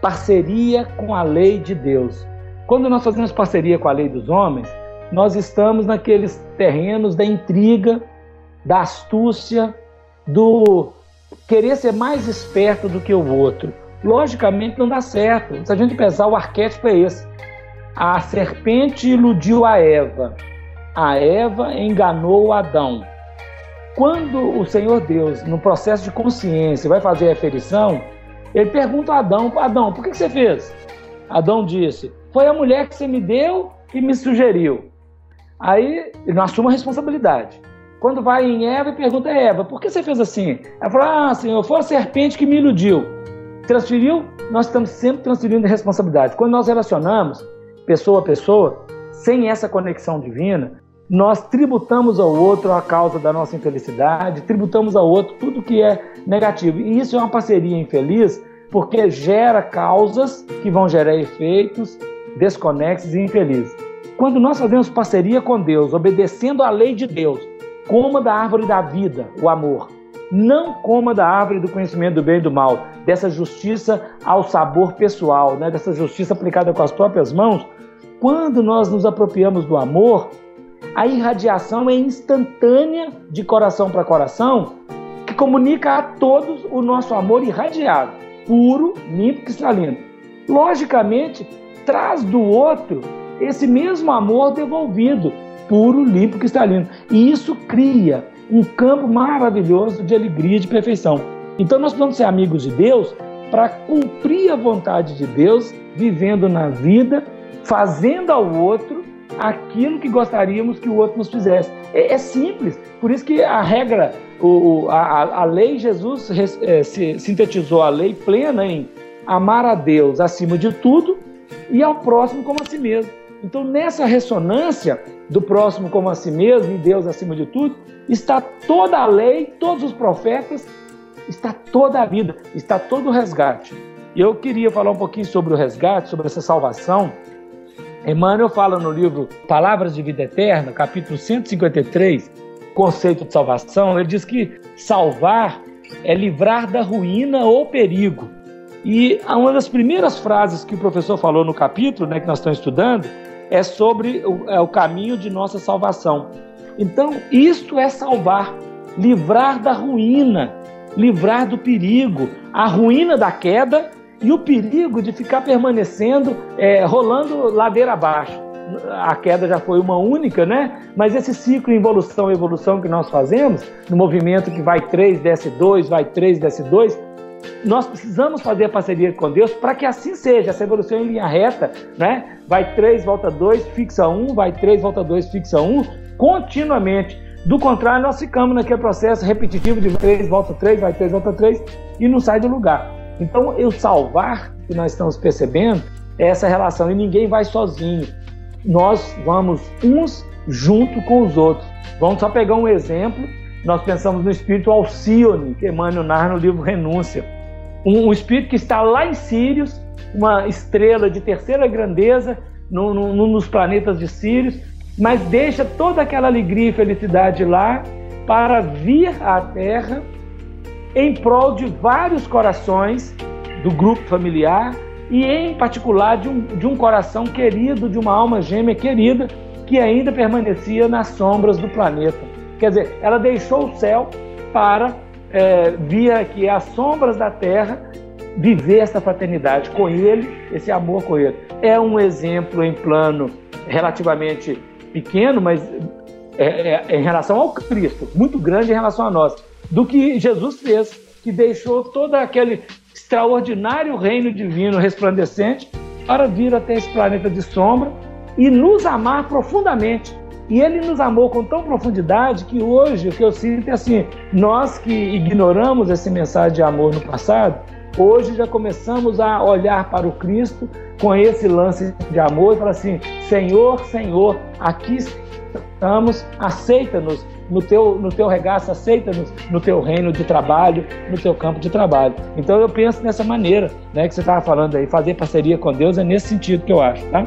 parceria com a lei de Deus. Quando nós fazemos parceria com a lei dos homens, nós estamos naqueles terrenos da intriga, da astúcia, do querer ser mais esperto do que o outro. Logicamente não dá certo. Se a gente pensar, o arquétipo é esse. A serpente iludiu a Eva. A Eva enganou Adão. Quando o Senhor Deus, no processo de consciência, vai fazer a aferição, ele pergunta a Adão: Adão, por que você fez? Adão disse: Foi a mulher que você me deu e me sugeriu. Aí ele não assume a responsabilidade. Quando vai em Eva e pergunta a Eva: Por que você fez assim? Ela fala: Ah, Senhor, foi a serpente que me iludiu. Transferiu? Nós estamos sempre transferindo a responsabilidade. Quando nós relacionamos pessoa a pessoa, sem essa conexão divina, nós tributamos ao outro a causa da nossa infelicidade, tributamos ao outro tudo que é negativo. E isso é uma parceria infeliz porque gera causas que vão gerar efeitos desconexos e infelizes. Quando nós fazemos parceria com Deus, obedecendo à lei de Deus, coma da árvore da vida, o amor. Não coma da árvore do conhecimento do bem e do mal, dessa justiça ao sabor pessoal, né? dessa justiça aplicada com as próprias mãos. Quando nós nos apropriamos do amor, a irradiação é instantânea de coração para coração, que comunica a todos o nosso amor irradiado, puro, limpo, cristalino. Logicamente, traz do outro esse mesmo amor devolvido, puro, limpo, cristalino. E isso cria um campo maravilhoso de alegria e de perfeição. Então nós precisamos ser amigos de Deus para cumprir a vontade de Deus, vivendo na vida, fazendo ao outro aquilo que gostaríamos que o outro nos fizesse. É, é simples, por isso que a regra, o, a, a lei, Jesus é, se, sintetizou a lei plena em amar a Deus acima de tudo e ao próximo como a si mesmo. Então, nessa ressonância do próximo como a si mesmo e Deus acima de tudo, está toda a lei, todos os profetas, está toda a vida, está todo o resgate. E eu queria falar um pouquinho sobre o resgate, sobre essa salvação, Emmanuel fala no livro Palavras de Vida Eterna, capítulo 153, conceito de salvação, ele diz que salvar é livrar da ruína ou perigo. E uma das primeiras frases que o professor falou no capítulo, né, que nós estamos estudando, é sobre o, é o caminho de nossa salvação. Então, isto é salvar, livrar da ruína, livrar do perigo. A ruína da queda e o perigo de ficar permanecendo, é, rolando ladeira abaixo. A queda já foi uma única, né? Mas esse ciclo involução evolução que nós fazemos, no movimento que vai 3, desce 2, vai 3, desce 2, nós precisamos fazer parceria com Deus para que assim seja, essa evolução em linha reta, né? Vai 3, volta 2, fixa 1, um, vai 3, volta 2, fixa 1, um, continuamente. Do contrário, nós ficamos naquele processo repetitivo de 3, volta 3, vai 3, volta 3 e não sai do lugar. Então, eu salvar, que nós estamos percebendo, é essa relação. E ninguém vai sozinho. Nós vamos uns junto com os outros. Vamos só pegar um exemplo nós pensamos no espírito Alcione, que Emmanuel narra no livro Renúncia. Um, um espírito que está lá em Sírios, uma estrela de terceira grandeza no, no, nos planetas de Sírios, mas deixa toda aquela alegria e felicidade lá para vir à Terra em prol de vários corações do grupo familiar e, em particular, de um, de um coração querido, de uma alma gêmea querida que ainda permanecia nas sombras do planeta. Quer dizer, ela deixou o céu para é, vir aqui às sombras da Terra viver essa fraternidade com ele, esse amor com ele. É um exemplo em plano relativamente pequeno, mas é, é, em relação ao Cristo, muito grande em relação a nós, do que Jesus fez, que deixou todo aquele extraordinário reino divino resplandecente para vir até esse planeta de sombra e nos amar profundamente. E ele nos amou com tão profundidade que hoje o que eu sinto é assim: nós que ignoramos essa mensagem de amor no passado, hoje já começamos a olhar para o Cristo com esse lance de amor e falar assim: Senhor, Senhor, aqui estamos, aceita-nos no teu, no teu regaço, aceita-nos no teu reino de trabalho, no teu campo de trabalho. Então eu penso nessa maneira, né, que você estava falando aí, fazer parceria com Deus é nesse sentido que eu acho, tá?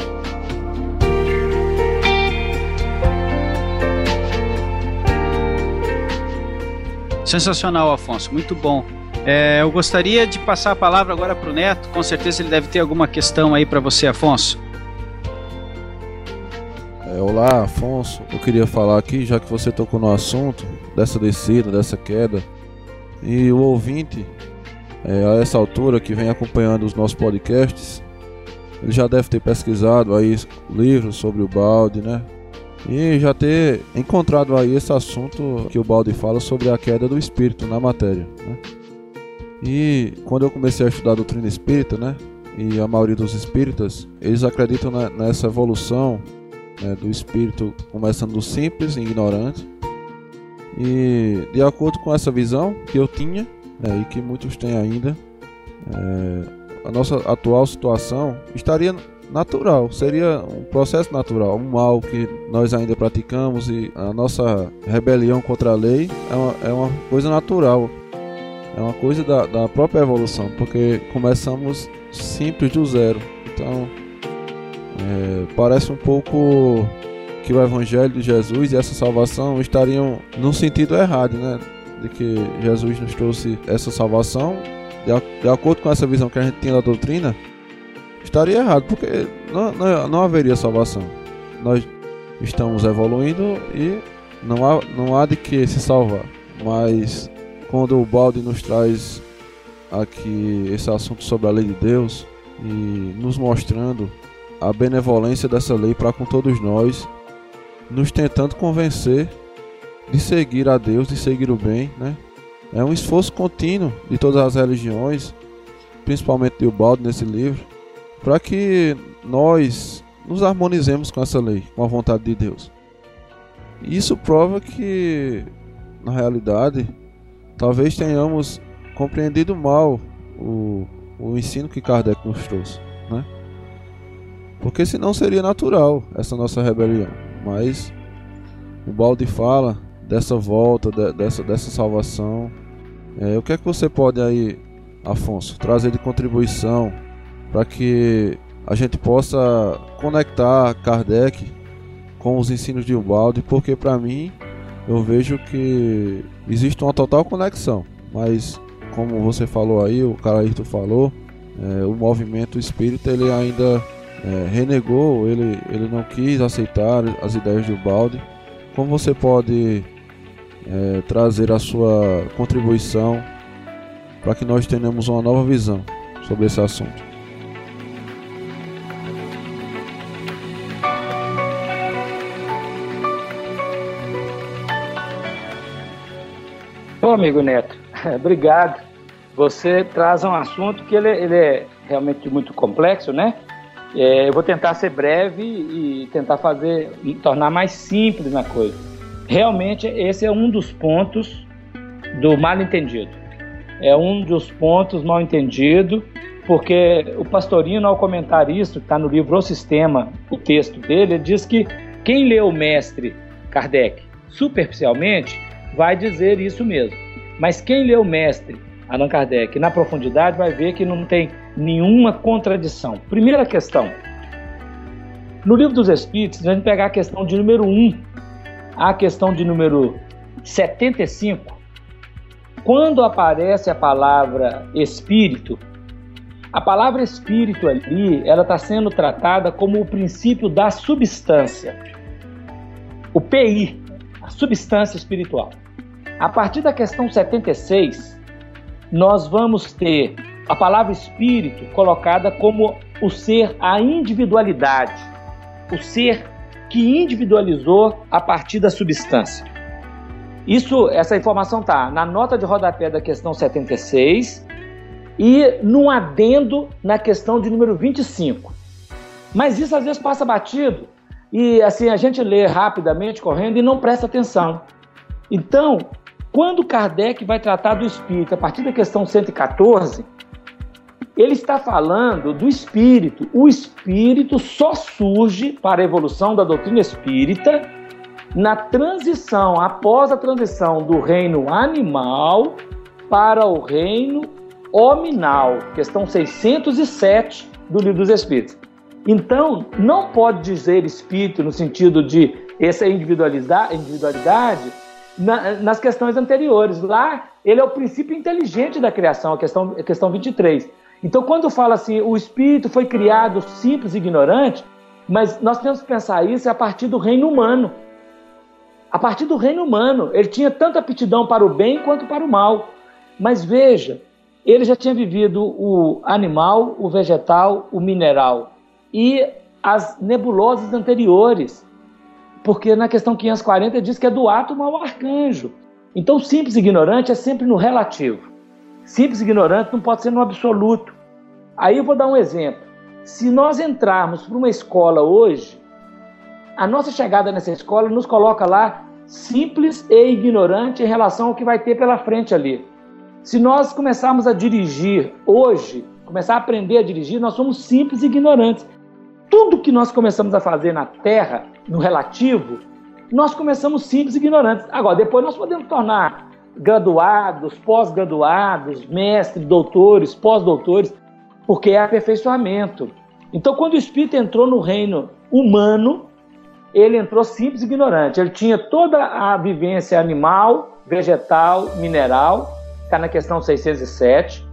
Sensacional, Afonso, muito bom. É, eu gostaria de passar a palavra agora para o Neto. Com certeza ele deve ter alguma questão aí para você, Afonso. É, olá, Afonso. Eu queria falar aqui, já que você tocou no assunto dessa descida, dessa queda, e o ouvinte, é, a essa altura que vem acompanhando os nossos podcasts, ele já deve ter pesquisado aí livros sobre o balde, né? E já ter encontrado aí esse assunto que o balde fala sobre a queda do espírito na matéria, né? E quando eu comecei a estudar a doutrina espírita, né? E a maioria dos espíritas, eles acreditam nessa evolução né, do espírito começando do simples e ignorante. E de acordo com essa visão que eu tinha, né, e que muitos têm ainda, é, a nossa atual situação estaria natural, seria um processo natural, um mal que nós ainda praticamos e a nossa rebelião contra a lei é uma, é uma coisa natural, é uma coisa da, da própria evolução, porque começamos simples do zero. Então, é, parece um pouco que o Evangelho de Jesus e essa salvação estariam no sentido errado, né? De que Jesus nos trouxe essa salvação, de, de acordo com essa visão que a gente tinha da doutrina, estaria errado, porque não, não, não haveria salvação. Nós estamos evoluindo e não há, não há de que se salvar. Mas quando o Balde nos traz aqui esse assunto sobre a lei de Deus e nos mostrando a benevolência dessa lei para com todos nós, nos tentando convencer de seguir a Deus, de seguir o bem, né? É um esforço contínuo de todas as religiões, principalmente de Ubaldo nesse livro, para que nós nos harmonizemos com essa lei, com a vontade de Deus. Isso prova que, na realidade, talvez tenhamos compreendido mal o, o ensino que Kardec nos trouxe, né? Porque senão seria natural essa nossa rebelião. Mas o balde fala dessa volta, de, dessa, dessa salvação. É, o que é que você pode aí, Afonso, trazer de contribuição para que a gente possa conectar Kardec com os ensinos de Ubaldi? Porque para mim eu vejo que existe uma total conexão, mas como você falou aí, o Caraíto falou, é, o movimento espírita ele ainda é, renegou, ele, ele não quis aceitar as ideias de Ubaldi. Como você pode é, trazer a sua contribuição para que nós tenhamos uma nova visão sobre esse assunto? Bom, amigo Neto, obrigado. Você traz um assunto que ele, ele é realmente muito complexo, né? É, eu vou tentar ser breve e tentar fazer, tornar mais simples na coisa. Realmente, esse é um dos pontos do mal entendido. É um dos pontos mal entendido, porque o Pastorino, ao comentar isso, está no livro O Sistema, o texto dele, ele diz que quem lê o mestre Kardec superficialmente vai dizer isso mesmo. Mas quem lê o mestre Allan Kardec na profundidade vai ver que não tem nenhuma contradição. Primeira questão. No livro dos Espíritos, a gente pegar a questão de número 1, a questão de número 75, quando aparece a palavra espírito, a palavra espírito ali, ela está sendo tratada como o princípio da substância. O PI, a substância espiritual. A partir da questão 76, nós vamos ter a palavra espírito colocada como o ser, a individualidade, o ser que individualizou a partir da substância. Isso, essa informação está na nota de rodapé da questão 76 e num adendo na questão de número 25. Mas isso às vezes passa batido e assim a gente lê rapidamente, correndo e não presta atenção. Então, quando Kardec vai tratar do espírito a partir da questão 114, ele está falando do espírito. O espírito só surge para a evolução da doutrina espírita na transição, após a transição do reino animal para o reino hominal, questão 607 do Livro dos Espíritos. Então, não pode dizer espírito no sentido de essa individualidade, na, nas questões anteriores. Lá, ele é o princípio inteligente da criação, a questão, a questão 23. Então, quando fala assim, o espírito foi criado simples e ignorante, mas nós temos que pensar isso a partir do reino humano. A partir do reino humano, ele tinha tanta aptidão para o bem quanto para o mal. Mas veja, ele já tinha vivido o animal, o vegetal, o mineral e as nebulosas anteriores porque na questão 540 diz que é do átomo ao arcanjo. Então, simples ignorante é sempre no relativo. Simples ignorante não pode ser no absoluto. Aí eu vou dar um exemplo. Se nós entrarmos para uma escola hoje, a nossa chegada nessa escola nos coloca lá simples e ignorante em relação ao que vai ter pela frente ali. Se nós começarmos a dirigir hoje, começar a aprender a dirigir, nós somos simples e ignorantes. Tudo que nós começamos a fazer na Terra no relativo, nós começamos simples e ignorantes. Agora, depois nós podemos tornar graduados, pós-graduados, mestres, doutores, pós-doutores, porque é aperfeiçoamento. Então, quando o Espírito entrou no reino humano, ele entrou simples e ignorante. Ele tinha toda a vivência animal, vegetal, mineral, está na questão 607.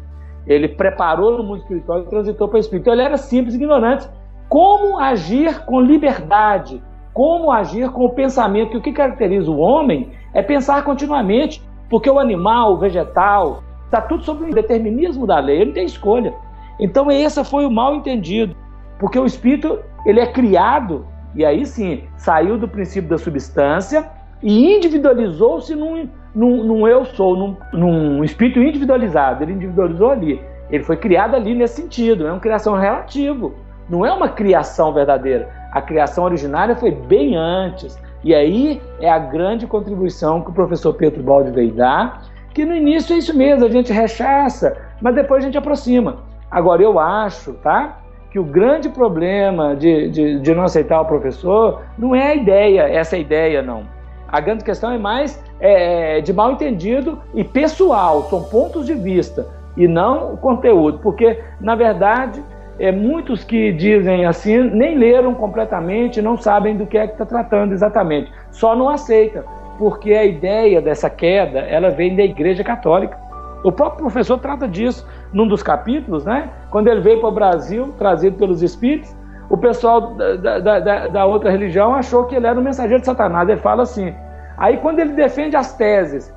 Ele preparou no mundo espiritual e transitou para o Espírito. Então, ele era simples e ignorante. Como agir com liberdade, como agir com o pensamento, que o que caracteriza o homem é pensar continuamente, porque o animal, o vegetal, está tudo sob o determinismo da lei, ele não tem escolha. Então esse foi o mal entendido, porque o espírito ele é criado e aí sim saiu do princípio da substância e individualizou-se num, num, num, eu sou, num, num espírito individualizado. Ele individualizou ali. Ele foi criado ali nesse sentido, é uma criação relativa, não é uma criação verdadeira. A criação originária foi bem antes. E aí é a grande contribuição que o professor Pedro Baldi veio dar, que no início é isso mesmo, a gente rechaça, mas depois a gente aproxima. Agora, eu acho, tá? Que o grande problema de, de, de não aceitar o professor não é a ideia, essa ideia, não. A grande questão é mais é, de mal entendido e pessoal, são pontos de vista e não o conteúdo, porque, na verdade, é, muitos que dizem assim nem leram completamente, não sabem do que é que está tratando exatamente, só não aceita, porque a ideia dessa queda ela vem da Igreja Católica. O próprio professor trata disso num dos capítulos, né? Quando ele veio para o Brasil, trazido pelos espíritos, o pessoal da, da, da, da outra religião achou que ele era um mensageiro de Satanás. Ele fala assim. Aí, quando ele defende as teses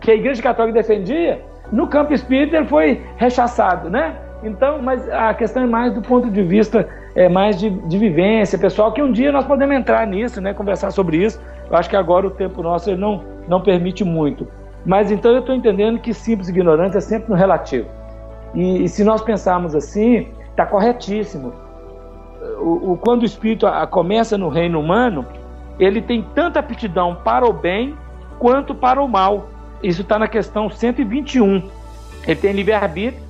que a Igreja Católica defendia, no campo espírita ele foi rechaçado, né? Então, mas a questão é mais do ponto de vista é mais de, de vivência pessoal, que um dia nós podemos entrar nisso, né, conversar sobre isso. Eu acho que agora o tempo nosso não, não permite muito. Mas então eu estou entendendo que simples e ignorante é sempre no relativo. E, e se nós pensarmos assim, está corretíssimo. O, o, quando o espírito a, a começa no reino humano, ele tem tanta aptidão para o bem quanto para o mal. Isso está na questão 121. Ele tem livre-arbítrio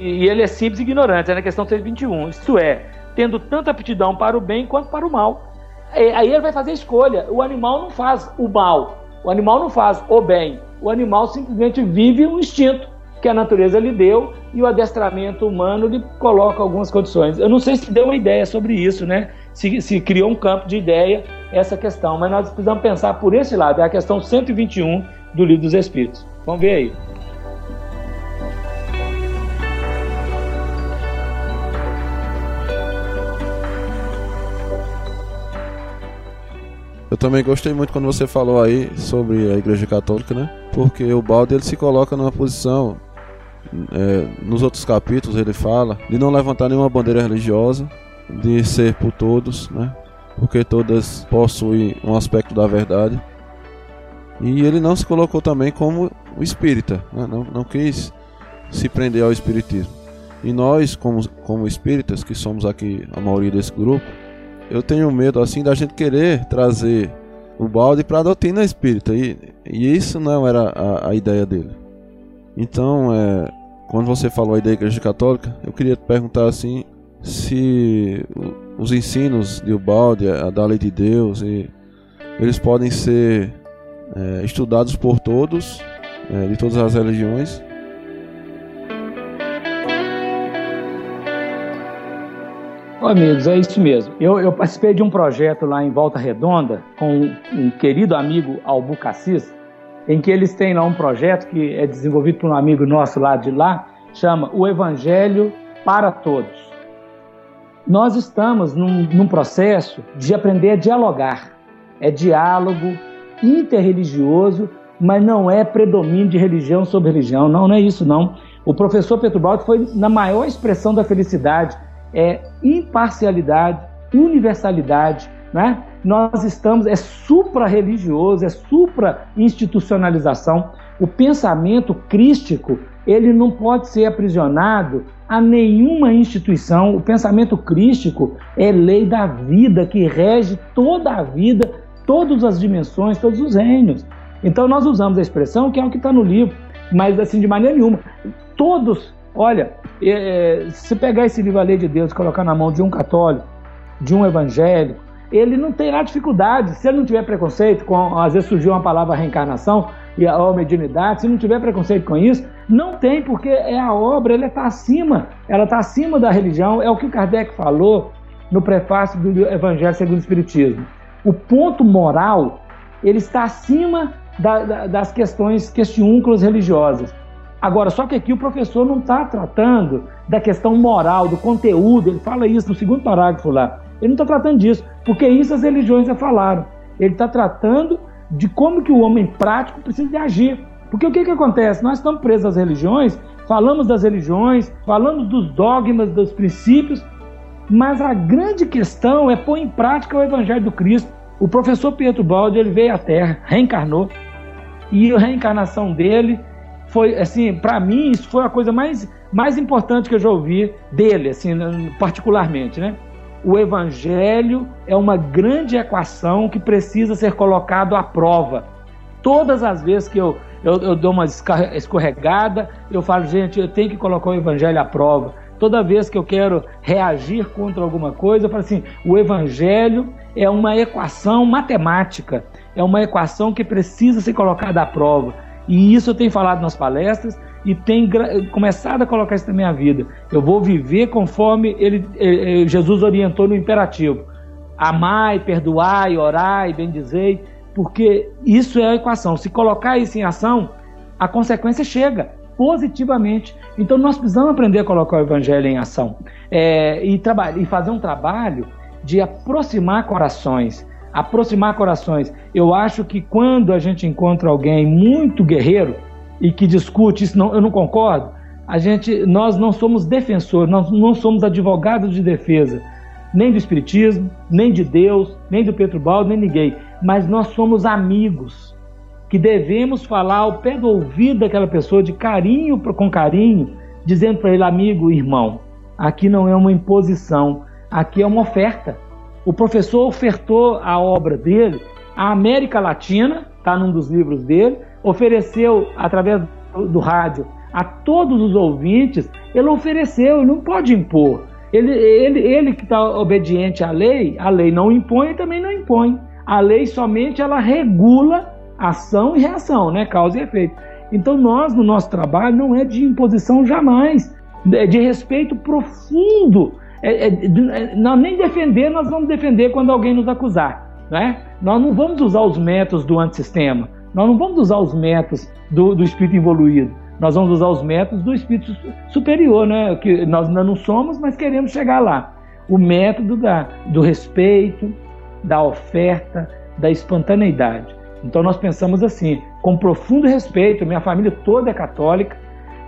e ele é simples e ignorante, é na questão 321. Isso é, tendo tanta aptidão para o bem quanto para o mal. Aí ele vai fazer a escolha. O animal não faz o mal, O animal não faz o bem, o animal simplesmente vive um instinto que a natureza lhe deu e o adestramento humano lhe coloca algumas condições. Eu não sei se deu uma ideia sobre isso, né? Se, se criou um campo de ideia essa questão, mas nós precisamos pensar por esse lado, é a questão 121 do Livro dos Espíritos. Vamos ver aí. Também gostei muito quando você falou aí sobre a Igreja Católica, né? Porque o Balde ele se coloca numa posição é, nos outros capítulos ele fala de não levantar nenhuma bandeira religiosa, de ser por todos, né? Porque todas possuem um aspecto da verdade. E ele não se colocou também como o espírita, né? não, não quis se prender ao espiritismo. E nós, como, como espíritas, que somos aqui a maioria desse grupo, eu tenho medo assim da gente querer trazer o balde para a doutrina espírita. E, e isso não era a, a ideia dele. Então, é, quando você falou aí da Igreja Católica, eu queria te perguntar assim se os ensinos de Ubaldi, da lei de Deus, e eles podem ser é, estudados por todos, é, de todas as religiões. Amigos, é isso mesmo. Eu, eu, participei de um projeto lá em Volta Redonda com um, querido amigo Albucacis, em que eles têm lá um projeto que é desenvolvido por um amigo nosso lá de lá, chama O Evangelho para Todos. Nós estamos num, num processo de aprender a dialogar. É diálogo interreligioso, mas não é predomínio de religião sobre religião. Não, não é isso, não. O professor Pedro Baldi foi na maior expressão da felicidade. É imparcialidade, universalidade, né? Nós estamos, é supra-religioso, é supra-institucionalização. O pensamento crístico, ele não pode ser aprisionado a nenhuma instituição. O pensamento crístico é lei da vida que rege toda a vida, todas as dimensões, todos os reinos. Então nós usamos a expressão que é o que está no livro, mas assim de maneira nenhuma. Todos, olha, é, se pegar esse livro A Lei de Deus e colocar na mão de um católico, de um evangélico, ele não terá dificuldade. Se ele não tiver preconceito com, às vezes surgiu uma palavra reencarnação e a mediunidade, se não tiver preconceito com isso, não tem, porque é a obra, ela está acima, ela está acima da religião, é o que Kardec falou no prefácio do Evangelho segundo o Espiritismo. O ponto moral, ele está acima da, da, das questões questiúnculas religiosas. Agora, só que aqui o professor não está tratando da questão moral, do conteúdo, ele fala isso no segundo parágrafo lá. Ele não está tratando disso, porque isso as religiões já falaram. Ele está tratando de como que o homem prático precisa de agir. Porque o que, que acontece? Nós estamos presos às religiões, falamos das religiões, falamos dos dogmas, dos princípios, mas a grande questão é pôr em prática o Evangelho do Cristo. O professor Pietro Baldi ele veio à Terra, reencarnou, e a reencarnação dele foi, assim, para mim, isso foi a coisa mais, mais importante que eu já ouvi dele, assim, particularmente, né? o evangelho é uma grande equação que precisa ser colocado à prova. Todas as vezes que eu, eu, eu, dou uma escorregada, eu falo, gente, eu tenho que colocar o evangelho à prova. Toda vez que eu quero reagir contra alguma coisa, eu falo assim: o evangelho é uma equação matemática, é uma equação que precisa ser colocada à prova. E isso eu tenho falado nas palestras, e tem começado a colocar isso na minha vida. Eu vou viver conforme ele, eh, eh, Jesus orientou no imperativo. Amai, perdoai, orai, bendizei, porque isso é a equação. Se colocar isso em ação, a consequência chega positivamente. Então nós precisamos aprender a colocar o evangelho em ação é, e, e fazer um trabalho de aproximar corações. Aproximar corações. Eu acho que quando a gente encontra alguém muito guerreiro, e que discute isso, não, eu não concordo. A gente, nós não somos defensores, nós não somos advogados de defesa, nem do Espiritismo, nem de Deus, nem do Pedro Baldo, nem ninguém. Mas nós somos amigos que devemos falar ao pé do ouvido daquela pessoa de carinho com carinho, dizendo para ele, amigo, irmão, aqui não é uma imposição, aqui é uma oferta. O professor ofertou a obra dele à América Latina, está num dos livros dele, ofereceu através do rádio a todos os ouvintes, ele ofereceu, ele não pode impor. Ele, ele, ele que está obediente à lei, a lei não impõe e também não impõe. A lei somente ela regula ação e reação, né? Causa e efeito. Então nós, no nosso trabalho, não é de imposição jamais, é de respeito profundo. É, é, é, nós nem defender, nós vamos defender quando alguém nos acusar. Né? Nós não vamos usar os métodos do antissistema, nós não vamos usar os métodos do, do espírito evoluído, nós vamos usar os métodos do espírito superior, né? que nós ainda não somos, mas queremos chegar lá. O método da, do respeito, da oferta, da espontaneidade. Então nós pensamos assim, com profundo respeito, minha família toda é católica,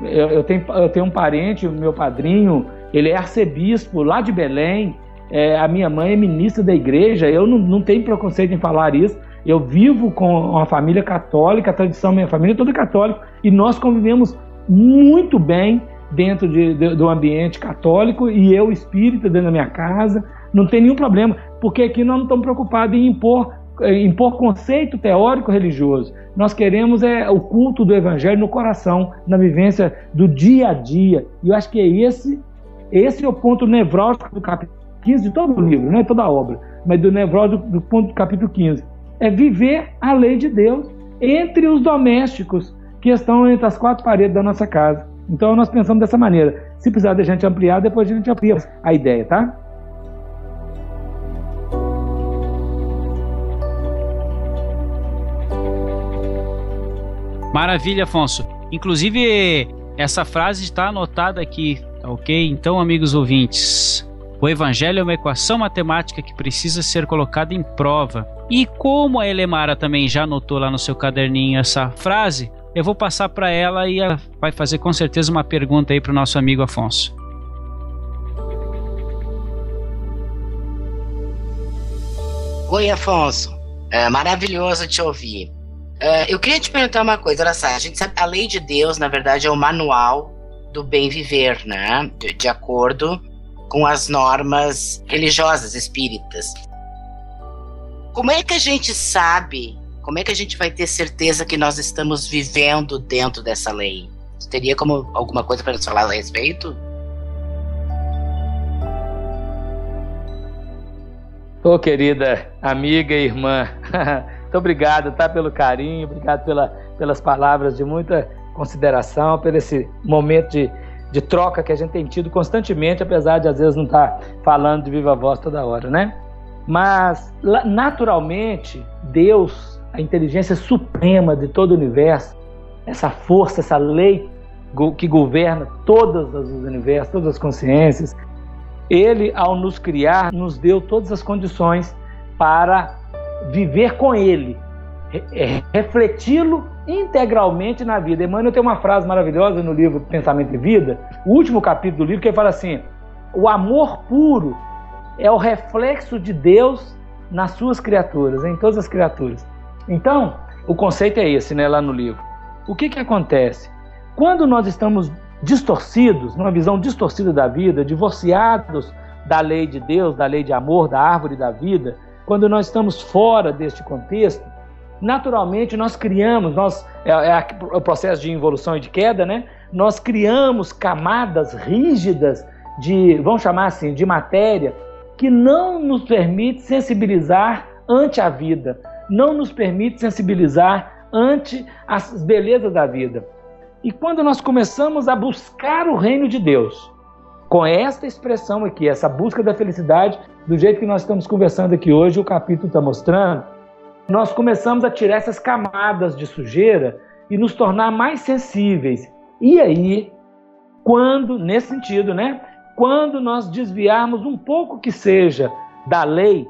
eu, eu, tenho, eu tenho um parente, meu padrinho, ele é arcebispo lá de Belém, é, a minha mãe é ministra da igreja, eu não, não tenho preconceito em falar isso, eu vivo com uma família católica, a tradição minha família é toda católica, e nós convivemos muito bem dentro de, de, do ambiente católico, e eu espírita dentro da minha casa, não tem nenhum problema, porque aqui nós não estamos preocupados em impor impor conceito teórico religioso. Nós queremos é o culto do evangelho no coração, na vivência do dia a dia. E eu acho que é esse, esse é o ponto nevrálgico do capítulo 15 de todo o livro, não é toda a obra, mas do nevrálgico do ponto do capítulo 15. É viver a lei de Deus entre os domésticos que estão entre as quatro paredes da nossa casa. Então nós pensamos dessa maneira. Se precisar de gente ampliar, depois a gente amplia a ideia, tá? Maravilha, Afonso. Inclusive, essa frase está anotada aqui, ok? Então, amigos ouvintes, o Evangelho é uma equação matemática que precisa ser colocada em prova. E como a Elemara também já anotou lá no seu caderninho essa frase, eu vou passar para ela e ela vai fazer com certeza uma pergunta aí para o nosso amigo Afonso. Oi, Afonso. É maravilhoso te ouvir. Uh, eu queria te perguntar uma coisa, olha só, a gente sabe, a lei de Deus, na verdade, é o manual do bem viver, né? De, de acordo com as normas religiosas espíritas. Como é que a gente sabe, como é que a gente vai ter certeza que nós estamos vivendo dentro dessa lei? Você teria como alguma coisa para nos falar a respeito? Ô, oh, querida amiga e irmã, Muito obrigado, tá? Pelo carinho, obrigado pela, pelas palavras de muita consideração, por esse momento de, de troca que a gente tem tido constantemente, apesar de às vezes não estar tá falando de viva voz toda hora, né? Mas, naturalmente, Deus, a inteligência suprema de todo o universo, essa força, essa lei que governa todos os universos, todas as consciências, ele, ao nos criar, nos deu todas as condições para viver com ele, é, refleti-lo integralmente na vida. Emmanuel tem uma frase maravilhosa no livro Pensamento e Vida, o último capítulo do livro, que ele fala assim: o amor puro é o reflexo de Deus nas suas criaturas, em todas as criaturas. Então, o conceito é esse, né, lá no livro. O que que acontece? Quando nós estamos distorcidos, numa visão distorcida da vida, divorciados da lei de Deus, da lei de amor, da árvore da vida, quando nós estamos fora deste contexto, naturalmente nós criamos, nós, é, é o processo de involução e de queda, né? Nós criamos camadas rígidas de, vamos chamar assim, de matéria que não nos permite sensibilizar ante a vida, não nos permite sensibilizar ante as belezas da vida. E quando nós começamos a buscar o reino de Deus, com esta expressão aqui, essa busca da felicidade, do jeito que nós estamos conversando aqui hoje, o capítulo está mostrando, nós começamos a tirar essas camadas de sujeira e nos tornar mais sensíveis. E aí, quando, nesse sentido, né? Quando nós desviarmos um pouco que seja da lei,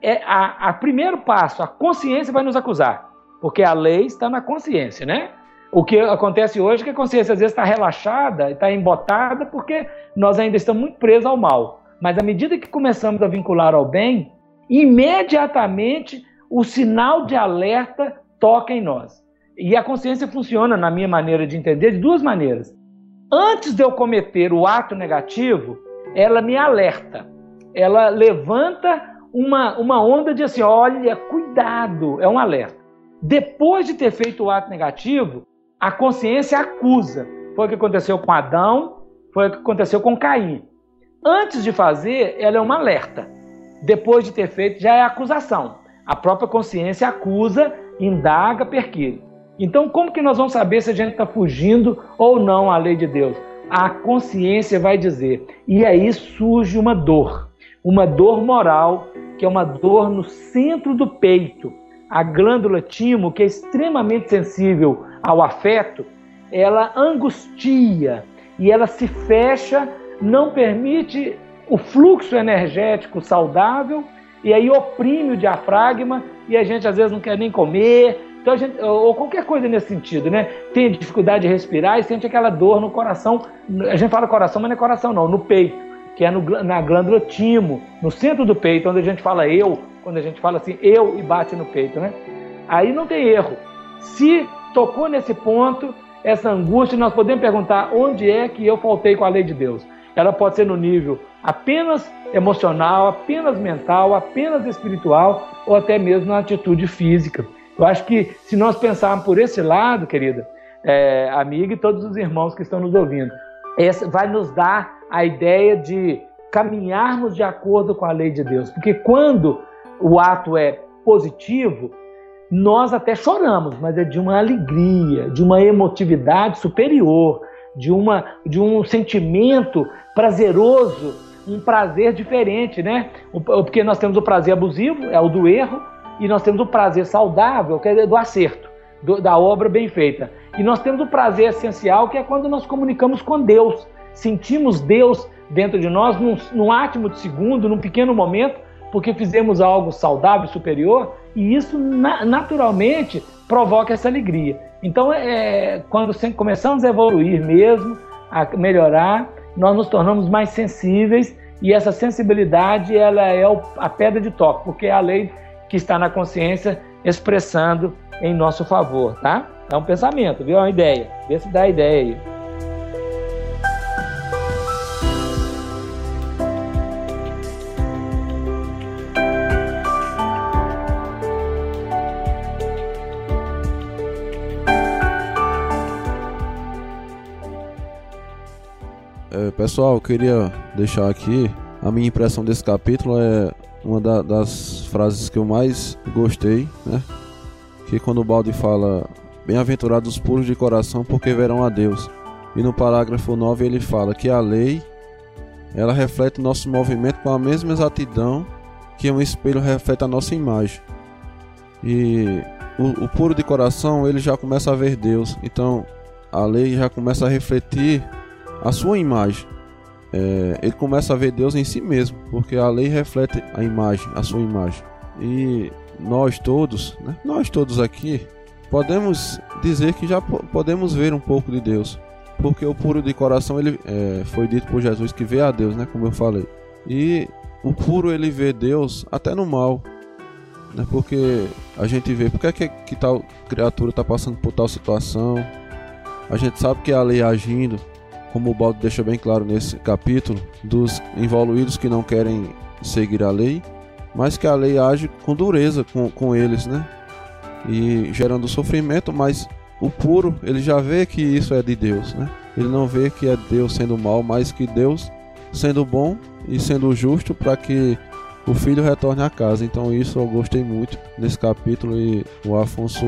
é a, a primeiro passo, a consciência vai nos acusar, porque a lei está na consciência, né? O que acontece hoje é que a consciência às vezes está relaxada, está embotada, porque nós ainda estamos muito presos ao mal. Mas à medida que começamos a vincular ao bem, imediatamente o sinal de alerta toca em nós. E a consciência funciona, na minha maneira de entender, de duas maneiras. Antes de eu cometer o ato negativo, ela me alerta. Ela levanta uma, uma onda de assim: olha, cuidado, é um alerta. Depois de ter feito o ato negativo, a consciência acusa. Foi o que aconteceu com Adão, foi o que aconteceu com Caim. Antes de fazer, ela é uma alerta. Depois de ter feito, já é acusação. A própria consciência acusa indaga, perquire. Então, como que nós vamos saber se a gente está fugindo ou não à lei de Deus? A consciência vai dizer. E aí surge uma dor, uma dor moral, que é uma dor no centro do peito. A glândula timo, que é extremamente sensível ao afeto, ela angustia e ela se fecha, não permite o fluxo energético saudável e aí oprime o diafragma e a gente às vezes não quer nem comer, então a gente, ou qualquer coisa nesse sentido, né? Tem dificuldade de respirar e sente aquela dor no coração. A gente fala coração, mas não é coração não, no peito, que é no, na glândula timo, no centro do peito, onde a gente fala eu, quando a gente fala assim eu e bate no peito, né? Aí não tem erro. Se tocou nesse ponto, essa angústia, nós podemos perguntar onde é que eu faltei com a lei de Deus. Ela pode ser no nível apenas emocional, apenas mental, apenas espiritual ou até mesmo na atitude física. Eu acho que se nós pensarmos por esse lado, querida, é, amiga e todos os irmãos que estão nos ouvindo, essa vai nos dar a ideia de caminharmos de acordo com a lei de Deus. Porque quando o ato é positivo, nós até choramos, mas é de uma alegria, de uma emotividade superior, de, uma, de um sentimento prazeroso, um prazer diferente, né? Porque nós temos o prazer abusivo, é o do erro, e nós temos o prazer saudável, que é do acerto, do, da obra bem feita. E nós temos o prazer essencial, que é quando nós comunicamos com Deus. Sentimos Deus dentro de nós num, num átimo de segundo, num pequeno momento, porque fizemos algo saudável, superior, e isso na, naturalmente provoca essa alegria. Então, é, quando começamos a evoluir mesmo, a melhorar, nós nos tornamos mais sensíveis e essa sensibilidade ela é a pedra de toque, porque é a lei que está na consciência expressando em nosso favor, tá? É um pensamento, viu? É uma ideia. Vê se dá ideia aí. Pessoal, eu queria deixar aqui a minha impressão desse capítulo é uma da, das frases que eu mais gostei, né? Que quando o Balde fala Bem-aventurados os puros de coração, porque verão a Deus. E no parágrafo 9 ele fala que a lei ela reflete nosso movimento com a mesma exatidão que um espelho reflete a nossa imagem. E o, o puro de coração ele já começa a ver Deus. Então a lei já começa a refletir a sua imagem é, ele começa a ver Deus em si mesmo, porque a lei reflete a imagem, a sua imagem. E nós todos, né, nós todos aqui, podemos dizer que já podemos ver um pouco de Deus, porque o puro de coração ele é, foi dito por Jesus que vê a Deus, né, como eu falei. E o puro ele vê Deus até no mal, né, porque a gente vê porque é que, que tal criatura está passando por tal situação. A gente sabe que é a lei agindo, como o Baldo deixa bem claro nesse capítulo, dos envolvidos que não querem seguir a lei, mas que a lei age com dureza com, com eles, né? E gerando sofrimento, mas o puro, ele já vê que isso é de Deus, né? Ele não vê que é Deus sendo mal, mas que Deus sendo bom e sendo justo para que o filho retorne a casa. Então isso eu gostei muito nesse capítulo e o Afonso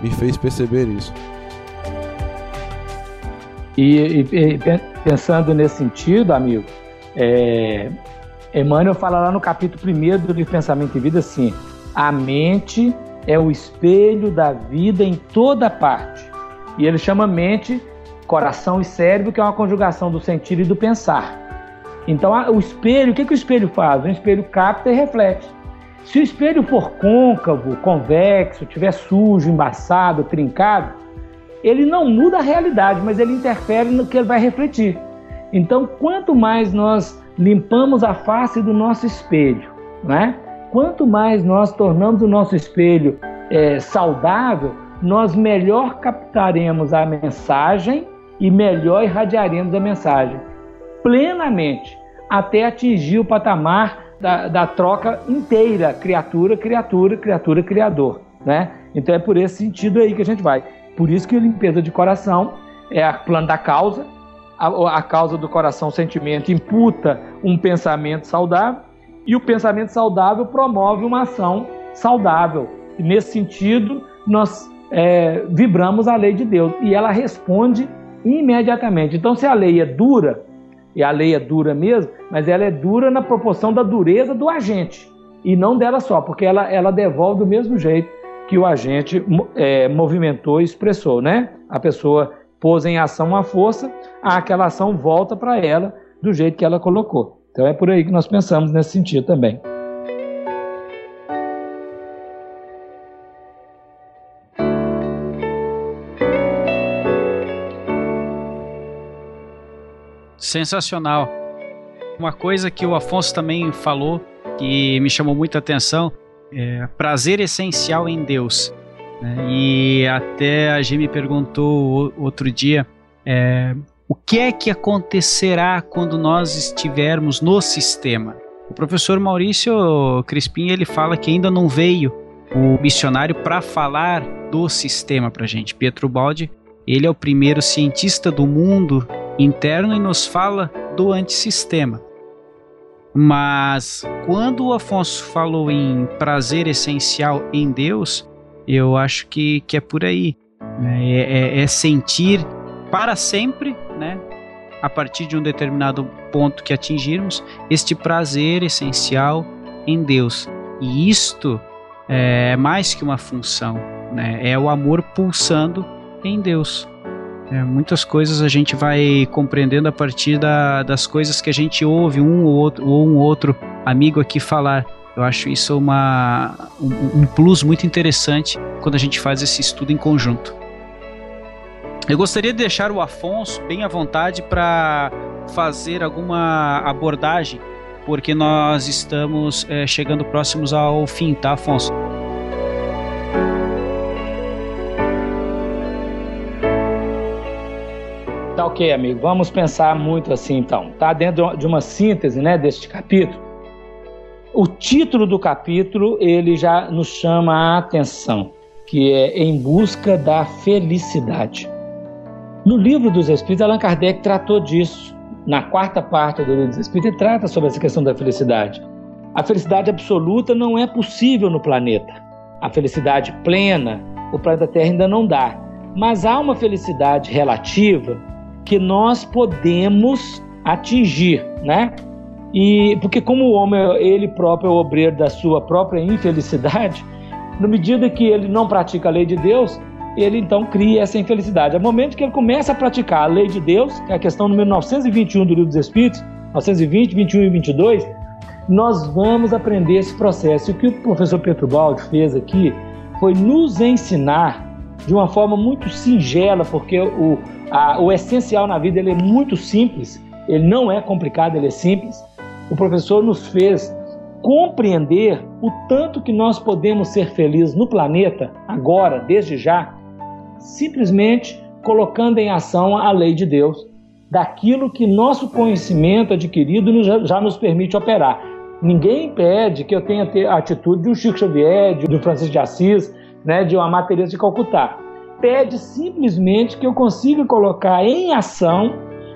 me fez perceber isso. E, e, pensando nesse sentido, amigo, é, Emmanuel fala lá no capítulo 1 do livro Pensamento e Vida assim: a mente é o espelho da vida em toda parte. E ele chama mente, coração e cérebro, que é uma conjugação do sentir e do pensar. Então, o espelho, o que, que o espelho faz? O espelho capta e reflete. Se o espelho for côncavo, convexo, tiver sujo, embaçado, trincado, ele não muda a realidade, mas ele interfere no que ele vai refletir. Então, quanto mais nós limpamos a face do nosso espelho, né? quanto mais nós tornamos o nosso espelho é, saudável, nós melhor captaremos a mensagem e melhor irradiaremos a mensagem plenamente, até atingir o patamar da, da troca inteira, criatura, criatura, criatura, criador. Né? Então é por esse sentido aí que a gente vai. Por isso que limpeza de coração é a plano da causa, a, a causa do coração, o sentimento, imputa um pensamento saudável. E o pensamento saudável promove uma ação saudável. E nesse sentido, nós é, vibramos a lei de Deus. E ela responde imediatamente. Então, se a lei é dura, e a lei é dura mesmo, mas ela é dura na proporção da dureza do agente. E não dela só, porque ela, ela devolve do mesmo jeito que o agente é, movimentou e expressou, né? A pessoa pôs em ação uma força, aquela ação volta para ela do jeito que ela colocou. Então é por aí que nós pensamos nesse sentido também. Sensacional. Uma coisa que o Afonso também falou que me chamou muita atenção é prazer essencial em Deus. Né? E até a G me perguntou outro dia é, o que é que acontecerá quando nós estivermos no sistema. O professor Maurício Crispim ele fala que ainda não veio o missionário para falar do sistema para gente. Pietro Baldi ele é o primeiro cientista do mundo interno e nos fala do antissistema. Mas quando o Afonso falou em prazer essencial em Deus, eu acho que, que é por aí. É, é, é sentir para sempre, né? a partir de um determinado ponto que atingirmos, este prazer essencial em Deus. E isto é mais que uma função, né? é o amor pulsando em Deus. É, muitas coisas a gente vai compreendendo a partir da, das coisas que a gente ouve um ou outro, ou um outro amigo aqui falar. Eu acho isso uma, um, um plus muito interessante quando a gente faz esse estudo em conjunto. Eu gostaria de deixar o Afonso bem à vontade para fazer alguma abordagem, porque nós estamos é, chegando próximos ao fim, tá, Afonso? Ok, amigo. Vamos pensar muito assim então. Tá dentro de uma síntese, né, deste capítulo. O título do capítulo, ele já nos chama a atenção, que é Em Busca da Felicidade. No livro dos Espíritos, Allan Kardec tratou disso. Na quarta parte do livro dos Espíritos, ele trata sobre essa questão da felicidade. A felicidade absoluta não é possível no planeta. A felicidade plena, o planeta Terra ainda não dá. Mas há uma felicidade relativa que nós podemos atingir, né? E porque como o homem ele próprio é o obreiro da sua própria infelicidade, na medida que ele não pratica a lei de Deus, ele então cria essa infelicidade. Ao momento que ele começa a praticar a lei de Deus, que é a questão número 921 do Livro dos Espíritos, 920, 21 e 22, nós vamos aprender esse processo. E o que o professor Pedro Baldi fez aqui foi nos ensinar de uma forma muito singela, porque o, a, o essencial na vida ele é muito simples, ele não é complicado, ele é simples. O professor nos fez compreender o tanto que nós podemos ser felizes no planeta, agora, desde já, simplesmente colocando em ação a lei de Deus, daquilo que nosso conhecimento adquirido já nos permite operar. Ninguém impede que eu tenha a atitude de um Chico Xavier, de um Francisco de Assis, né, de uma Maria de Calcutá pede simplesmente que eu consiga colocar em ação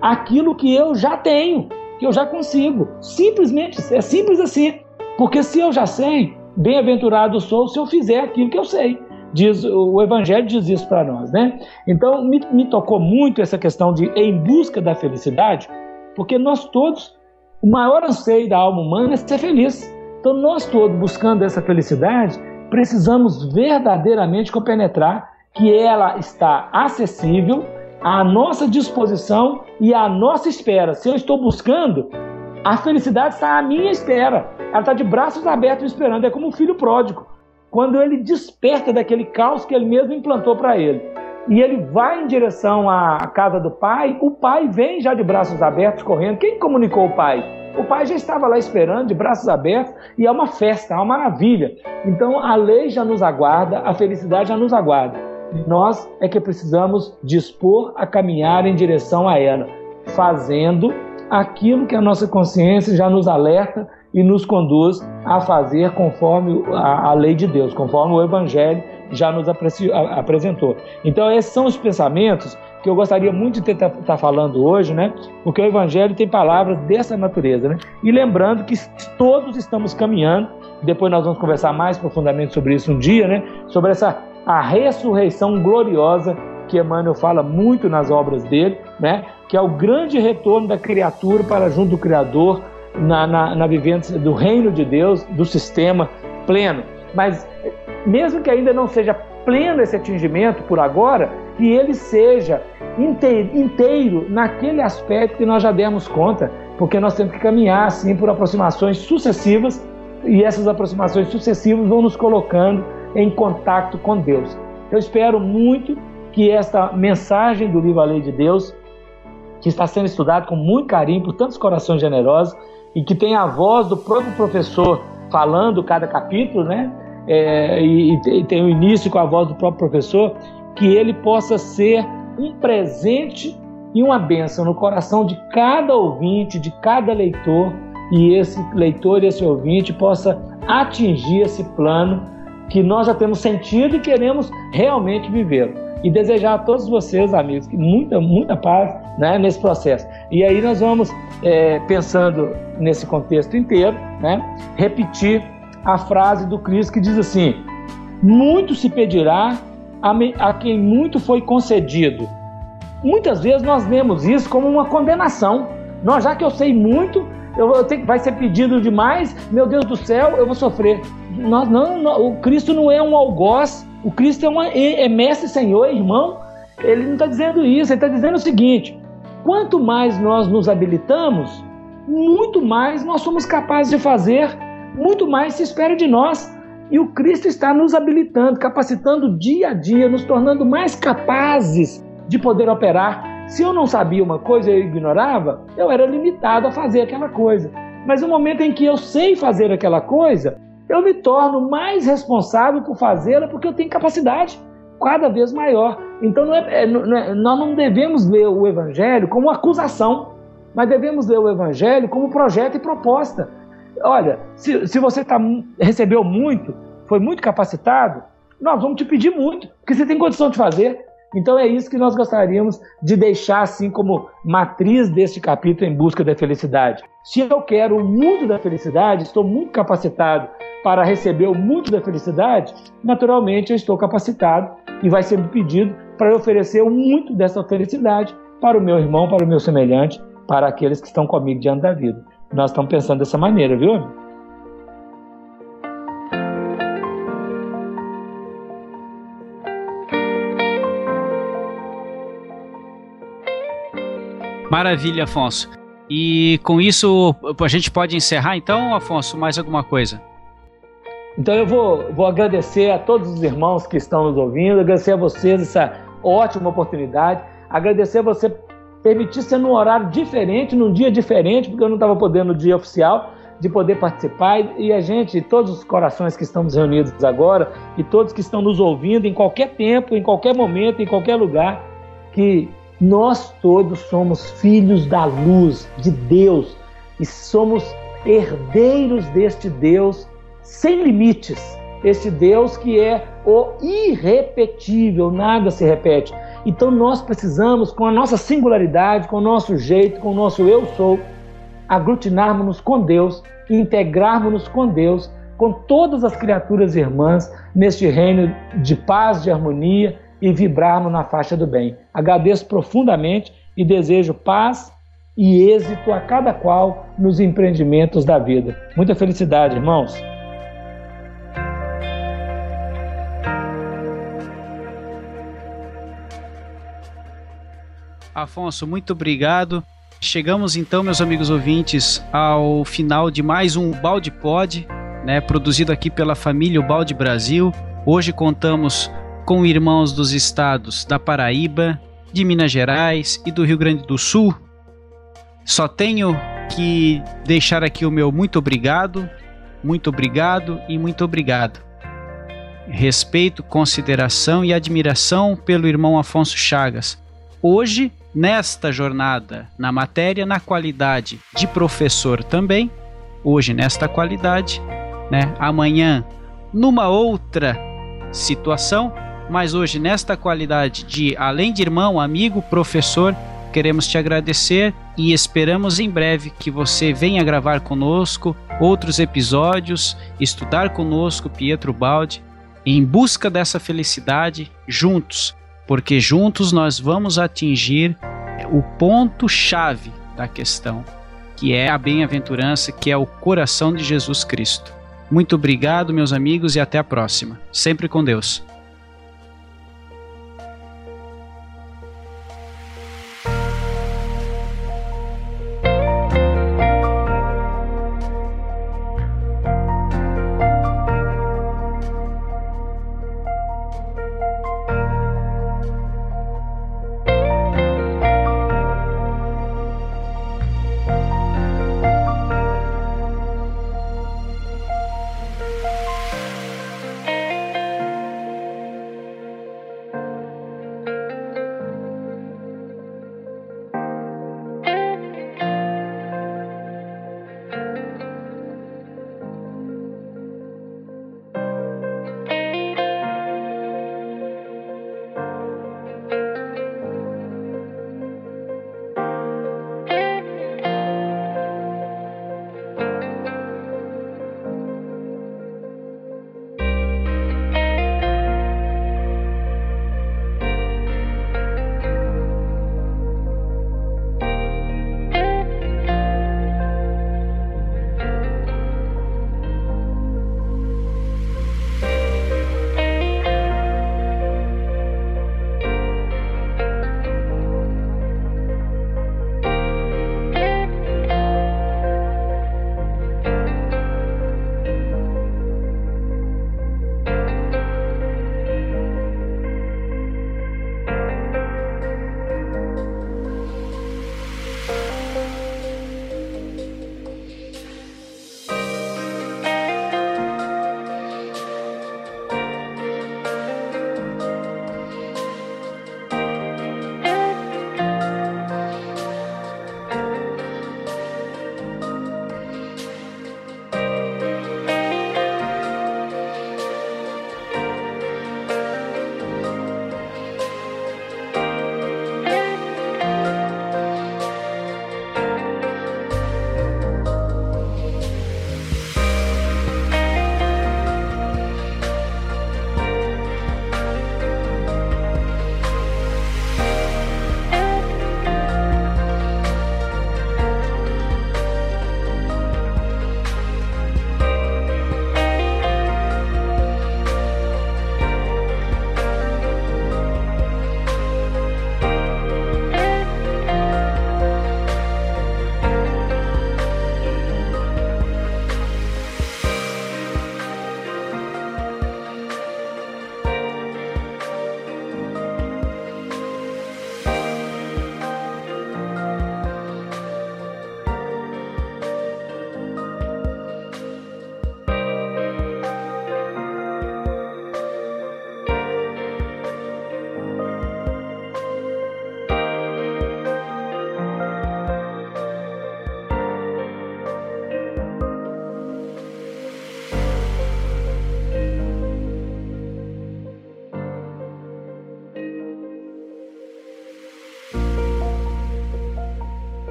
aquilo que eu já tenho, que eu já consigo. Simplesmente, é simples assim. Porque se eu já sei, bem-aventurado sou se eu fizer aquilo que eu sei. Diz, o Evangelho diz isso para nós, né? Então, me, me tocou muito essa questão de em busca da felicidade, porque nós todos, o maior anseio da alma humana é ser feliz. Então, nós todos, buscando essa felicidade, precisamos verdadeiramente compenetrar que ela está acessível, à nossa disposição e à nossa espera. Se eu estou buscando, a felicidade está à minha espera. Ela está de braços abertos esperando. É como um filho pródigo. Quando ele desperta daquele caos que ele mesmo implantou para ele. E ele vai em direção à casa do pai, o pai vem já de braços abertos, correndo. Quem comunicou o pai? O pai já estava lá esperando, de braços abertos, e é uma festa, é uma maravilha. Então a lei já nos aguarda, a felicidade já nos aguarda. Nós é que precisamos dispor a caminhar em direção a ela, fazendo aquilo que a nossa consciência já nos alerta e nos conduz a fazer conforme a, lei de Deus, conforme o Evangelho já nos apresentou. Então, esses são os pensamentos que eu gostaria muito de estar tá falando hoje, né? Porque o Evangelho tem palavras dessa natureza, né? E lembrando que todos estamos caminhando, depois nós vamos conversar mais profundamente sobre isso um dia, né? Sobre essa a ressurreição gloriosa que Emmanuel fala muito nas obras dele, né? que é o grande retorno da criatura para junto do Criador na, na, na vivência do reino de Deus, do sistema pleno. Mas mesmo que ainda não seja pleno esse atingimento por agora, que ele seja inteiro, naquele aspecto que nós já demos conta, porque nós temos que caminhar assim por aproximações sucessivas e essas aproximações sucessivas vão nos colocando em contato com Deus. Eu espero muito que esta mensagem do livro A Lei de Deus, que está sendo estudado com muito carinho por tantos corações generosos e que tem a voz do próprio professor falando cada capítulo, né? É, e, e tem o início com a voz do próprio professor, que ele possa ser um presente e uma bênção no coração de cada ouvinte, de cada leitor, e esse leitor e esse ouvinte possa atingir esse plano que nós já temos sentido e queremos realmente viver. E desejar a todos vocês, amigos, muita, muita paz né, nesse processo. E aí nós vamos, é, pensando nesse contexto inteiro, né, repetir a frase do Cristo que diz assim: Muito se pedirá a, quem muito foi concedido. Muitas vezes nós vemos isso como uma condenação. Nós, já que eu sei muito, eu, eu tenho, vai ser pedido demais, meu Deus do céu, eu vou sofrer. Nós, não, não, o Cristo não é um algoz, o Cristo é, uma, é, é mestre, Senhor, irmão. Ele não está dizendo isso, ele está dizendo o seguinte: quanto mais nós nos habilitamos, muito mais nós somos capazes de fazer, muito mais se espera de nós. E o Cristo está nos habilitando, capacitando dia a dia, nos tornando mais capazes de poder operar se eu não sabia uma coisa eu ignorava, eu era limitado a fazer aquela coisa. Mas no momento em que eu sei fazer aquela coisa, eu me torno mais responsável por fazê-la porque eu tenho capacidade cada vez maior. Então não é, é, não é, nós não devemos ler o Evangelho como acusação, mas devemos ler o Evangelho como projeto e proposta. Olha, se, se você tá, recebeu muito, foi muito capacitado, nós vamos te pedir muito, porque você tem condição de fazer. Então é isso que nós gostaríamos de deixar assim como matriz deste capítulo em busca da felicidade. Se eu quero o mundo da felicidade, estou muito capacitado para receber o mundo da felicidade, naturalmente eu estou capacitado e vai ser me pedido para oferecer muito dessa felicidade para o meu irmão, para o meu semelhante, para aqueles que estão comigo diante da vida. Nós estamos pensando dessa maneira, viu? Maravilha, Afonso. E com isso a gente pode encerrar então, Afonso, mais alguma coisa? Então eu vou, vou agradecer a todos os irmãos que estão nos ouvindo, agradecer a vocês essa ótima oportunidade, agradecer a você permitir ser num horário diferente, num dia diferente, porque eu não estava podendo no dia oficial, de poder participar e a gente, todos os corações que estamos reunidos agora e todos que estão nos ouvindo em qualquer tempo, em qualquer momento, em qualquer lugar, que nós todos somos filhos da luz de Deus e somos herdeiros deste Deus sem limites. Esse Deus que é o irrepetível, nada se repete. Então nós precisamos, com a nossa singularidade, com o nosso jeito, com o nosso eu sou, aglutinarmos-nos com Deus, integrarmos-nos com Deus, com todas as criaturas irmãs neste reino de paz, de harmonia e vibrarmos na faixa do bem. Agradeço profundamente e desejo paz e êxito a cada qual nos empreendimentos da vida. Muita felicidade, irmãos. Afonso, muito obrigado. Chegamos então, meus amigos ouvintes, ao final de mais um Balde Pod, né, produzido aqui pela família Balde Brasil. Hoje contamos com irmãos dos estados da Paraíba, de Minas Gerais e do Rio Grande do Sul. Só tenho que deixar aqui o meu muito obrigado, muito obrigado e muito obrigado. Respeito, consideração e admiração pelo irmão Afonso Chagas. Hoje, nesta jornada, na matéria, na qualidade de professor também, hoje nesta qualidade, né? Amanhã, numa outra situação, mas hoje, nesta qualidade de, além de irmão, amigo, professor, queremos te agradecer e esperamos em breve que você venha gravar conosco outros episódios, estudar conosco Pietro Baldi em busca dessa felicidade juntos, porque juntos nós vamos atingir o ponto-chave da questão, que é a bem-aventurança, que é o coração de Jesus Cristo. Muito obrigado, meus amigos, e até a próxima. Sempre com Deus.